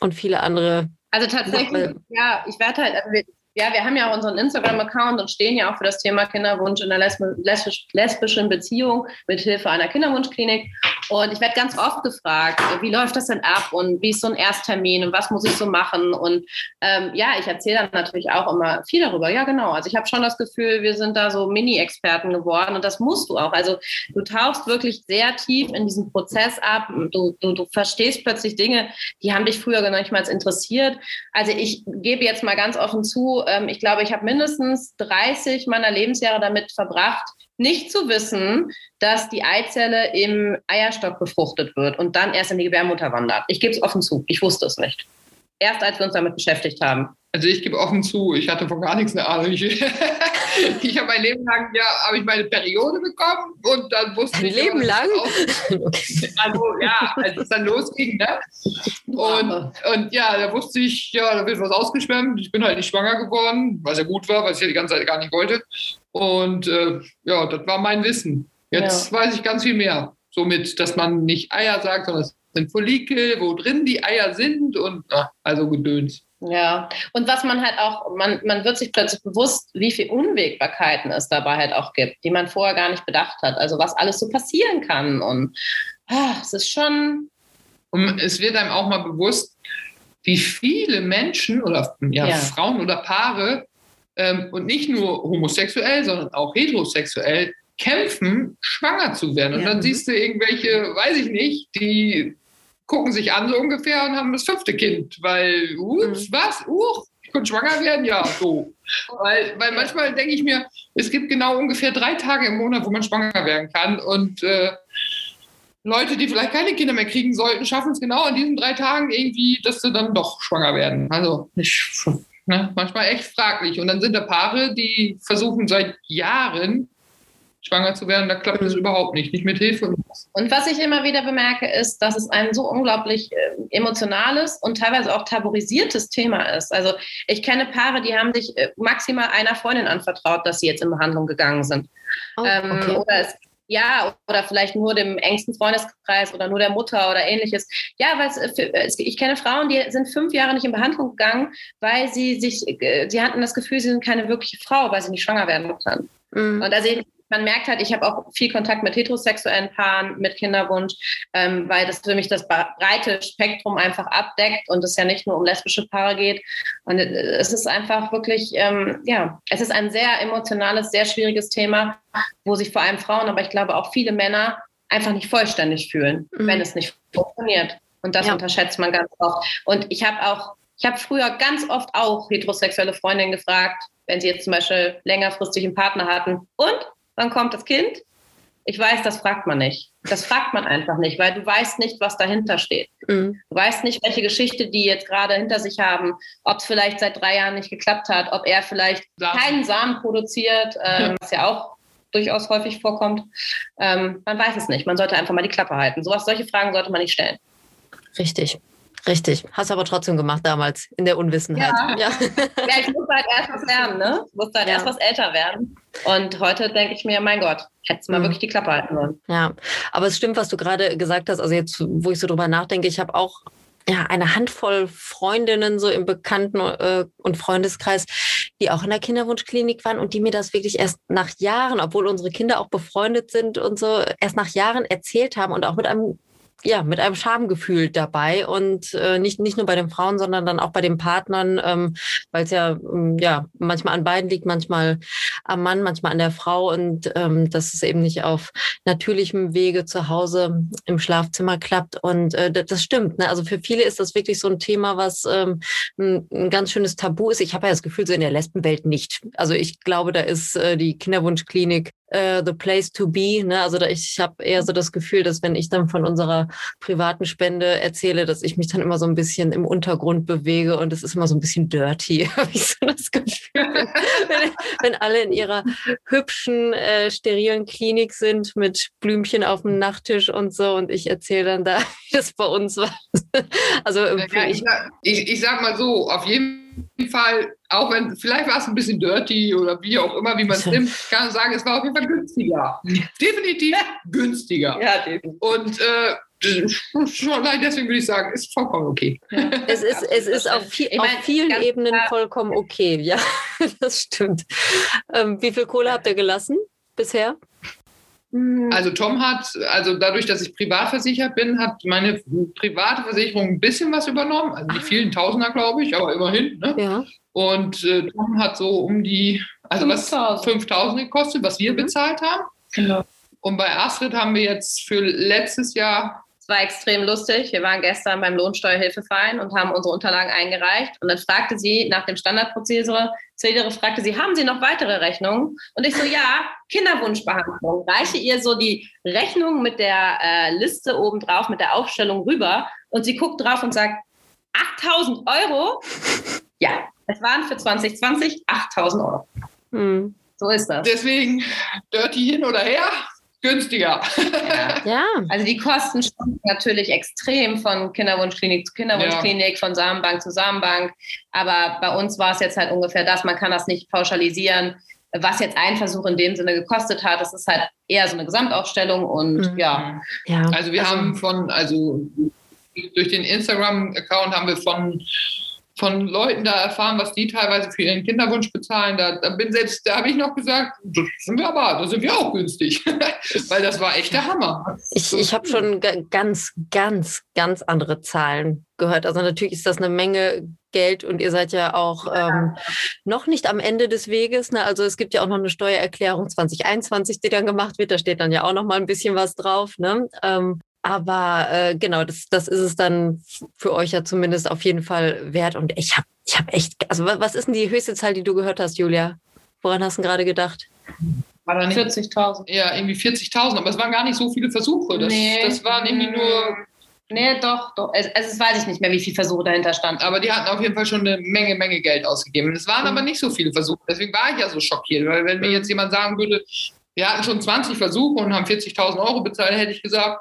und viele andere. Also tatsächlich, ja, ich werde halt, also ja, wir haben ja auch unseren Instagram-Account und stehen ja auch für das Thema Kinderwunsch in lesb- lesbisch, lesbischen Beziehung mit Hilfe einer Kinderwunschklinik. Und ich werde ganz oft gefragt, wie läuft das denn ab und wie ist so ein Ersttermin und was muss ich so machen? Und ähm, ja, ich erzähle dann natürlich auch immer viel darüber. Ja, genau. Also ich habe schon das Gefühl, wir sind da so Mini-Experten geworden und das musst du auch. Also du tauchst wirklich sehr tief in diesen Prozess ab. Du, du, du verstehst plötzlich Dinge, die haben dich früher gar nicht mal interessiert. Also ich gebe jetzt mal ganz offen zu, ähm, ich glaube, ich habe mindestens 30 meiner Lebensjahre damit verbracht, nicht zu wissen, dass die Eizelle im Eierstock befruchtet wird und dann erst in die Gebärmutter wandert. Ich gebe es offen zu, ich wusste es nicht. Erst als wir uns damit beschäftigt haben. Also ich gebe offen zu, ich hatte von gar nichts eine Ahnung. Ich, ich habe mein Leben lang, ja, habe ich meine Periode bekommen und dann wusste Ein ich... Leben ja, lang? Also ja, als es dann losging, ne? Und, und ja, da wusste ich, ja, da wird was ausgeschwemmt. Ich bin halt nicht schwanger geworden, was ja gut war, was ich ja die ganze Zeit gar nicht wollte. Und äh, ja, das war mein Wissen. Jetzt weiß ich ganz viel mehr. Somit, dass man nicht Eier sagt, sondern es sind Follikel, wo drin die Eier sind und ach, also Gedöns. Ja, und was man halt auch, man, man wird sich plötzlich bewusst, wie viel Unwägbarkeiten es dabei halt auch gibt, die man vorher gar nicht bedacht hat. Also was alles so passieren kann. Und ah, es ist schon, Und es wird einem auch mal bewusst, wie viele Menschen oder ja, Ja. Frauen oder Paare ähm, und nicht nur homosexuell, sondern auch heterosexuell kämpfen, schwanger zu werden. Und Ja. dann siehst du irgendwelche, weiß ich nicht, die gucken sich an so ungefähr und haben das fünfte Kind, weil, ups, was, uch, ich konnte schwanger werden, ja, so. Weil, weil manchmal denke ich mir, es gibt genau ungefähr drei Tage im Monat, wo man schwanger werden kann und äh, Leute, die vielleicht keine Kinder mehr kriegen sollten, schaffen es genau an diesen drei Tagen irgendwie, dass sie dann doch schwanger werden. Also ich, ne, manchmal echt fraglich. Und dann sind da Paare, die versuchen seit Jahren schwanger zu werden, da klappt es überhaupt nicht, nicht mit Hilfe. Und was ich immer wieder bemerke, ist, dass es ein so unglaublich äh, emotionales und teilweise auch tabuisiertes Thema ist. Also ich kenne Paare, die haben sich äh, maximal einer Freundin anvertraut, dass sie jetzt in Behandlung gegangen sind. Oh, ähm, okay. Oder es ja, oder vielleicht nur dem engsten Freundeskreis oder nur der Mutter oder ähnliches. Ja, weil es, äh, es, ich kenne Frauen, die sind fünf Jahre nicht in Behandlung gegangen, weil sie sich, äh, sie hatten das Gefühl, sie sind keine wirkliche Frau, weil sie nicht schwanger werden können. Mhm. Und also ich man merkt halt, ich habe auch viel Kontakt mit heterosexuellen Paaren mit Kinderwunsch, ähm, weil das für mich das breite Spektrum einfach abdeckt und es ja nicht nur um lesbische Paare geht. Und äh, es ist einfach wirklich, ähm, ja, es ist ein sehr emotionales, sehr schwieriges Thema, wo sich vor allem Frauen, aber ich glaube auch viele Männer einfach nicht vollständig fühlen, mhm. wenn es nicht funktioniert. Und das ja. unterschätzt man ganz oft. Und ich habe auch, ich habe früher ganz oft auch heterosexuelle Freundinnen gefragt, wenn sie jetzt zum Beispiel längerfristig einen Partner hatten. Und wann kommt das Kind? Ich weiß, das fragt man nicht. Das fragt man einfach nicht, weil du weißt nicht, was dahinter steht. Mhm. Du weißt nicht, welche Geschichte die jetzt gerade hinter sich haben, ob es vielleicht seit drei Jahren nicht geklappt hat, ob er vielleicht Samen. keinen Samen produziert, ähm, was ja auch durchaus häufig vorkommt. Ähm, man weiß es nicht. Man sollte einfach mal die Klappe halten. Sowas, solche Fragen sollte man nicht stellen. Richtig. Richtig. Hast du aber trotzdem gemacht damals, in der Unwissenheit. Ja, ja. ja ich musste halt erst was lernen, ne? Ich musste halt ja. erst was älter werden. Und heute denke ich mir, mein Gott, hättest mal mhm. wirklich die Klappe halten sollen. Ja, aber es stimmt, was du gerade gesagt hast. Also jetzt, wo ich so drüber nachdenke, ich habe auch ja, eine Handvoll Freundinnen so im Bekannten- äh, und Freundeskreis, die auch in der Kinderwunschklinik waren und die mir das wirklich erst nach Jahren, obwohl unsere Kinder auch befreundet sind und so, erst nach Jahren erzählt haben und auch mit einem ja, mit einem Schamgefühl dabei und äh, nicht, nicht nur bei den Frauen, sondern dann auch bei den Partnern, ähm, weil es ja, ähm, ja manchmal an beiden liegt, manchmal am Mann, manchmal an der Frau und ähm, dass es eben nicht auf natürlichem Wege zu Hause im Schlafzimmer klappt. Und äh, das stimmt. Ne? Also für viele ist das wirklich so ein Thema, was ähm, ein, ganz schönes Tabu ist. Ich habe ja das Gefühl, so in der Lesbenwelt nicht. Also ich glaube, da ist äh, die Kinderwunschklinik äh, the place to be. Ne? Also da, ich habe eher so das Gefühl, dass wenn ich dann von unserer privaten Spende erzähle, dass ich mich dann immer so ein bisschen im Untergrund bewege und es ist immer so ein bisschen dirty, habe ich so das Gefühl. wenn, wenn, alle in ihrer hübschen, äh, sterilen Klinik sind mit Blümchen auf dem Nachttisch und so und ich erzähle dann da, wie das bei uns war. also ja, ich, ich, ich sag mal so, auf jeden Fall, auch wenn, vielleicht war es ein bisschen dirty oder wie auch immer, wie man es nimmt, kann ich sagen, es war auf jeden Fall günstiger. Definitiv günstiger. Ja, definitiv. Und äh, schon allein deswegen würde ich sagen, ist vollkommen okay. Ja. Es ist, es ist auf, viel, ich mein, auf vielen Ebenen vollkommen okay, ja, das stimmt. Ähm, wie viel Kohle habt ihr gelassen bisher? Mhm. Also Tom hat, also dadurch, dass ich privat versichert bin, hat meine private Versicherung ein bisschen was übernommen. Also nicht vielen Tausender, glaube ich, aber immerhin. Ne? Ja. Und äh, Tom hat so um die, also 5000. was 5000 gekostet, was wir mhm. bezahlt haben. Genau. Und bei Astrid haben wir jetzt für letztes Jahr war extrem lustig. Wir waren gestern beim Lohnsteuerhilfeverein und haben unsere Unterlagen eingereicht. Und dann fragte sie nach dem Standardprozedere, fragte sie, haben Sie noch weitere Rechnungen? Und ich so, ja, Kinderwunschbehandlung. Reiche ihr so die Rechnung mit der äh, Liste oben drauf, mit der Aufstellung rüber. Und sie guckt drauf und sagt, 8000 Euro? Ja, es waren für 2020 8000 Euro. Hm. So ist das. Deswegen, dirty hin oder her, günstiger. Ja. ja. Also die Kosten schwanken natürlich extrem von Kinderwunschklinik zu Kinderwunschklinik, ja. von Samenbank zu Samenbank. Aber bei uns war es jetzt halt ungefähr das. Man kann das nicht pauschalisieren, was jetzt ein Versuch in dem Sinne gekostet hat. Das ist halt eher so eine Gesamtaufstellung und mhm. ja. ja. Also wir also, haben von, also durch den Instagram-Account haben wir von von Leuten da erfahren, was die teilweise für ihren Kinderwunsch bezahlen. Da, da bin selbst, da habe ich noch gesagt, das sind wir aber, da sind wir auch günstig, weil das war echt der Hammer. Ich, ich habe schon ganz, ganz, ganz andere Zahlen gehört. Also natürlich ist das eine Menge Geld und ihr seid ja auch ähm, noch nicht am Ende des Weges. Ne? Also es gibt ja auch noch eine Steuererklärung 2021, die dann gemacht wird. Da steht dann ja auch noch mal ein bisschen was drauf. Ne? Ähm, aber äh, genau, das, das ist es dann für euch ja zumindest auf jeden Fall wert. Und ich habe ich hab echt, also was ist denn die höchste Zahl, die du gehört hast, Julia? Woran hast du gerade gedacht? 40.000. Ja, irgendwie 40.000, aber es waren gar nicht so viele Versuche. Das, nee. das waren irgendwie nur. Nee, doch, doch. Also, es weiß ich nicht mehr, wie viele Versuche dahinter standen. Aber die hatten auf jeden Fall schon eine Menge, Menge Geld ausgegeben. Es waren mhm. aber nicht so viele Versuche. Deswegen war ich ja so schockiert, weil wenn mir mhm. jetzt jemand sagen würde, wir hatten schon 20 Versuche und haben 40.000 Euro bezahlt, hätte ich gesagt,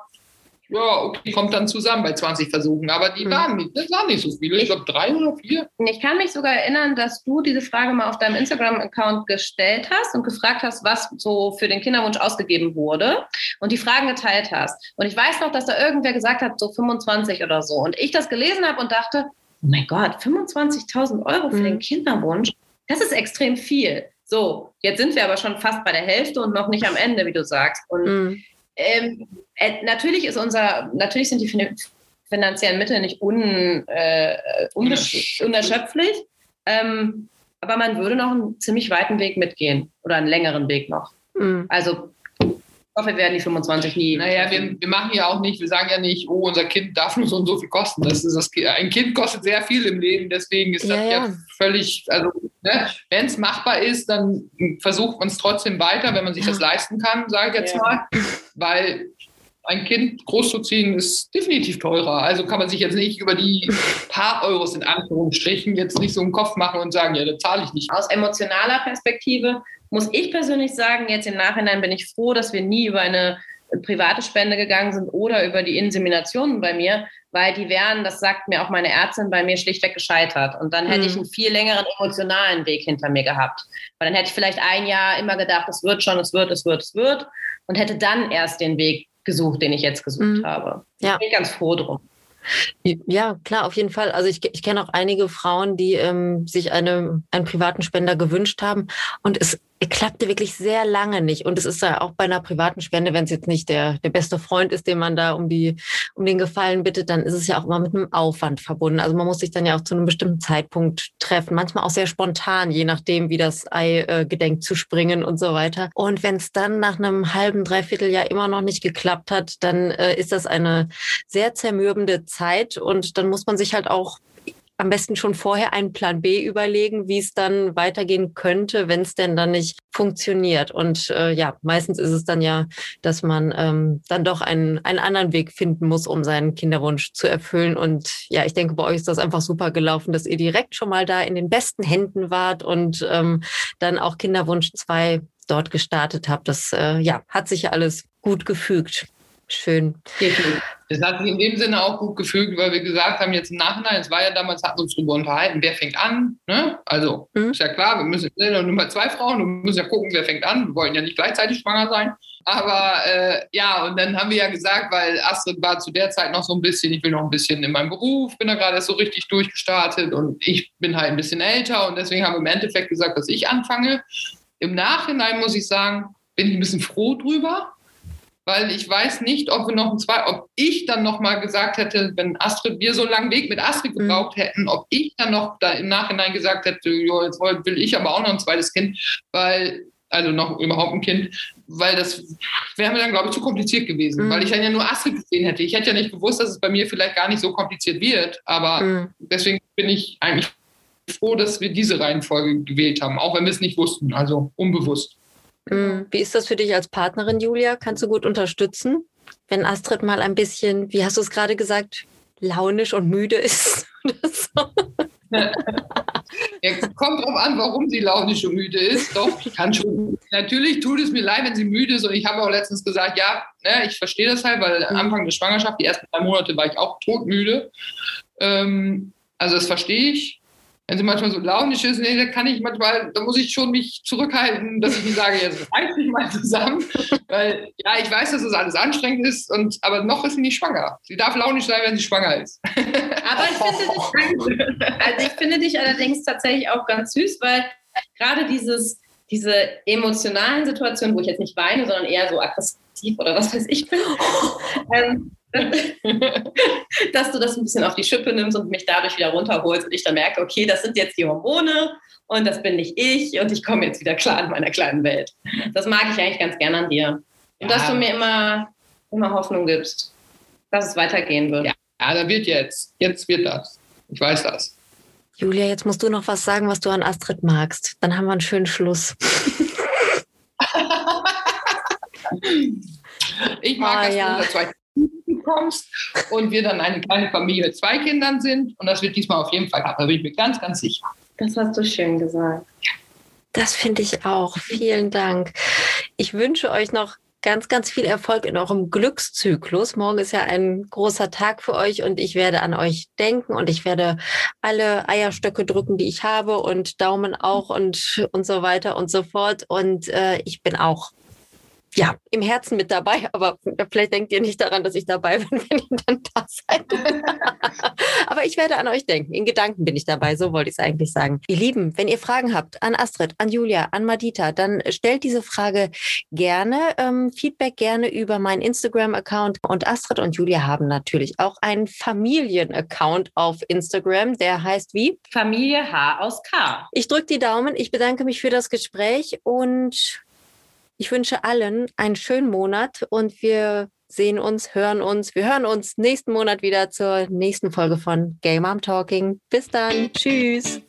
ja, okay, kommt dann zusammen bei 20 Versuchen. Aber die mhm. waren nicht, das waren nicht so viele. Ich glaube, drei oder vier. Ich kann mich sogar erinnern, dass du diese Frage mal auf deinem Instagram-Account gestellt hast und gefragt hast, was so für den Kinderwunsch ausgegeben wurde und die Fragen geteilt hast. Und ich weiß noch, dass da irgendwer gesagt hat, so 25 oder so. Und ich das gelesen habe und dachte, oh mein Gott, 25.000 Euro für mhm. den Kinderwunsch, das ist extrem viel. So, jetzt sind wir aber schon fast bei der Hälfte und noch nicht am Ende, wie du sagst. Und mhm. Ähm, äh, natürlich ist unser, natürlich sind die finanziellen Mittel nicht un, äh, unerschöpflich. Ähm, aber man würde noch einen ziemlich weiten Weg mitgehen oder einen längeren Weg noch. Mhm. Also ich hoffe, wir werden die 25 nie. Naja, wir, wir machen ja auch nicht, wir sagen ja nicht, oh, unser Kind darf nur so und so viel kosten. Das ist das, ein Kind kostet sehr viel im Leben, deswegen ist das ja, ja völlig, also ne, wenn es machbar ist, dann versucht man es trotzdem weiter, wenn man sich das leisten kann, sage ich jetzt ja. mal. Weil ein Kind großzuziehen ist definitiv teurer. Also kann man sich jetzt nicht über die paar Euros in Anführungsstrichen jetzt nicht so einen Kopf machen und sagen, ja, das zahle ich nicht. Aus emotionaler Perspektive muss ich persönlich sagen, jetzt im Nachhinein bin ich froh, dass wir nie über eine private Spende gegangen sind oder über die Inseminationen bei mir, weil die wären, das sagt mir auch meine Ärztin, bei mir schlichtweg gescheitert. Und dann hätte mhm. ich einen viel längeren emotionalen Weg hinter mir gehabt. Weil dann hätte ich vielleicht ein Jahr immer gedacht, es wird schon, es wird, es wird, es wird. Und hätte dann erst den Weg gesucht, den ich jetzt gesucht mhm. habe. Ja. Ich bin ganz froh drum. Ja, klar, auf jeden Fall. Also ich, ich kenne auch einige Frauen, die ähm, sich eine, einen privaten Spender gewünscht haben und es klappte wirklich sehr lange nicht. Und es ist ja auch bei einer privaten Spende, wenn es jetzt nicht der, der beste Freund ist, den man da um, die, um den Gefallen bittet, dann ist es ja auch immer mit einem Aufwand verbunden. Also man muss sich dann ja auch zu einem bestimmten Zeitpunkt treffen, manchmal auch sehr spontan, je nachdem, wie das Ei äh, gedenkt zu springen und so weiter. Und wenn es dann nach einem halben, dreiviertel Jahr immer noch nicht geklappt hat, dann äh, ist das eine sehr zermürbende Zeit und dann muss man sich halt auch am besten schon vorher einen Plan B überlegen, wie es dann weitergehen könnte, wenn es denn dann nicht funktioniert. Und äh, ja, meistens ist es dann ja, dass man ähm, dann doch einen, einen anderen Weg finden muss, um seinen Kinderwunsch zu erfüllen. Und ja, ich denke, bei euch ist das einfach super gelaufen, dass ihr direkt schon mal da in den besten Händen wart und ähm, dann auch Kinderwunsch 2 dort gestartet habt. Das äh, ja, hat sich ja alles gut gefügt. Schön. Es hat sich in dem Sinne auch gut gefügt, weil wir gesagt haben, jetzt im Nachhinein, es war ja damals, hatten wir uns darüber unterhalten, wer fängt an. Ne? Also mhm. ist ja klar, wir müssen ja nur mal zwei Frauen und müssen ja gucken, wer fängt an. Wir wollen ja nicht gleichzeitig schwanger sein. Aber äh, ja, und dann haben wir ja gesagt, weil Astrid war zu der Zeit noch so ein bisschen, ich will noch ein bisschen in meinem Beruf, bin da gerade so richtig durchgestartet und ich bin halt ein bisschen älter und deswegen haben wir im Endeffekt gesagt, dass ich anfange. Im Nachhinein muss ich sagen, bin ich ein bisschen froh drüber, weil ich weiß nicht, ob wir noch ein zwei, ob ich dann noch mal gesagt hätte, wenn Astrid, wir so einen langen Weg mit Astrid mhm. gebraucht hätten, ob ich dann noch da im Nachhinein gesagt hätte, jo, jetzt will ich aber auch noch ein zweites Kind, weil, also noch überhaupt ein Kind, weil das wäre mir dann, glaube ich, zu kompliziert gewesen, mhm. weil ich dann ja nur Astrid gesehen hätte. Ich hätte ja nicht gewusst, dass es bei mir vielleicht gar nicht so kompliziert wird, aber mhm. deswegen bin ich eigentlich froh, dass wir diese Reihenfolge gewählt haben, auch wenn wir es nicht wussten, also unbewusst. Mhm. Wie ist das für dich als Partnerin, Julia? Kannst du gut unterstützen, wenn Astrid mal ein bisschen, wie hast du es gerade gesagt, launisch und müde ist? Ja, kommt drauf an, warum sie launisch und müde ist. Doch, ich kann schon. Natürlich tut es mir leid, wenn sie müde ist. Und ich habe auch letztens gesagt, ja, ne, ich verstehe das halt, weil am mhm. Anfang der Schwangerschaft, die ersten drei Monate, war ich auch todmüde. Ähm, also das verstehe ich wenn sie manchmal so launisch ist, nee, da kann ich manchmal, da muss ich schon mich zurückhalten, dass ich nicht sage, jetzt reiß dich mal zusammen. Weil ja, ich weiß, dass das alles anstrengend ist, und, aber noch ist sie nicht schwanger. Sie darf launisch sein, wenn sie schwanger ist. Aber ich finde dich, also ich finde dich allerdings tatsächlich auch ganz süß, weil gerade dieses, diese emotionalen Situationen, wo ich jetzt nicht weine, sondern eher so aggressiv oder was weiß ich bin, ähm, dass du das ein bisschen auf die Schippe nimmst und mich dadurch wieder runterholst und ich dann merke, okay, das sind jetzt die Hormone und das bin nicht ich und ich komme jetzt wieder klar in meiner kleinen Welt. Das mag ich eigentlich ganz gern an dir. Und ja. dass du mir immer, immer Hoffnung gibst, dass es weitergehen wird. Ja. ja, da wird jetzt. Jetzt wird das. Ich weiß das. Julia, jetzt musst du noch was sagen, was du an Astrid magst. Dann haben wir einen schönen Schluss. ich mag ah, das ja. Kommst und wir dann eine kleine Familie mit zwei Kindern sind. Und das wird diesmal auf jeden Fall klappen. Da bin ich mir ganz, ganz sicher. Das hast du schön gesagt. Das finde ich auch. Vielen Dank. Ich wünsche euch noch ganz, ganz viel Erfolg in eurem Glückszyklus. Morgen ist ja ein großer Tag für euch und ich werde an euch denken und ich werde alle Eierstöcke drücken, die ich habe und Daumen auch und, und so weiter und so fort. Und äh, ich bin auch ja, im Herzen mit dabei, aber vielleicht denkt ihr nicht daran, dass ich dabei bin, wenn ihr dann da seid. aber ich werde an euch denken. In Gedanken bin ich dabei, so wollte ich es eigentlich sagen. Ihr Lieben, wenn ihr Fragen habt an Astrid, an Julia, an Madita, dann stellt diese Frage gerne, ähm, Feedback gerne über meinen Instagram-Account. Und Astrid und Julia haben natürlich auch einen Familien-Account auf Instagram, der heißt wie? Familie H aus K. Ich drücke die Daumen, ich bedanke mich für das Gespräch und ich wünsche allen einen schönen Monat und wir sehen uns, hören uns. Wir hören uns nächsten Monat wieder zur nächsten Folge von Game Mom Talking. Bis dann. Tschüss.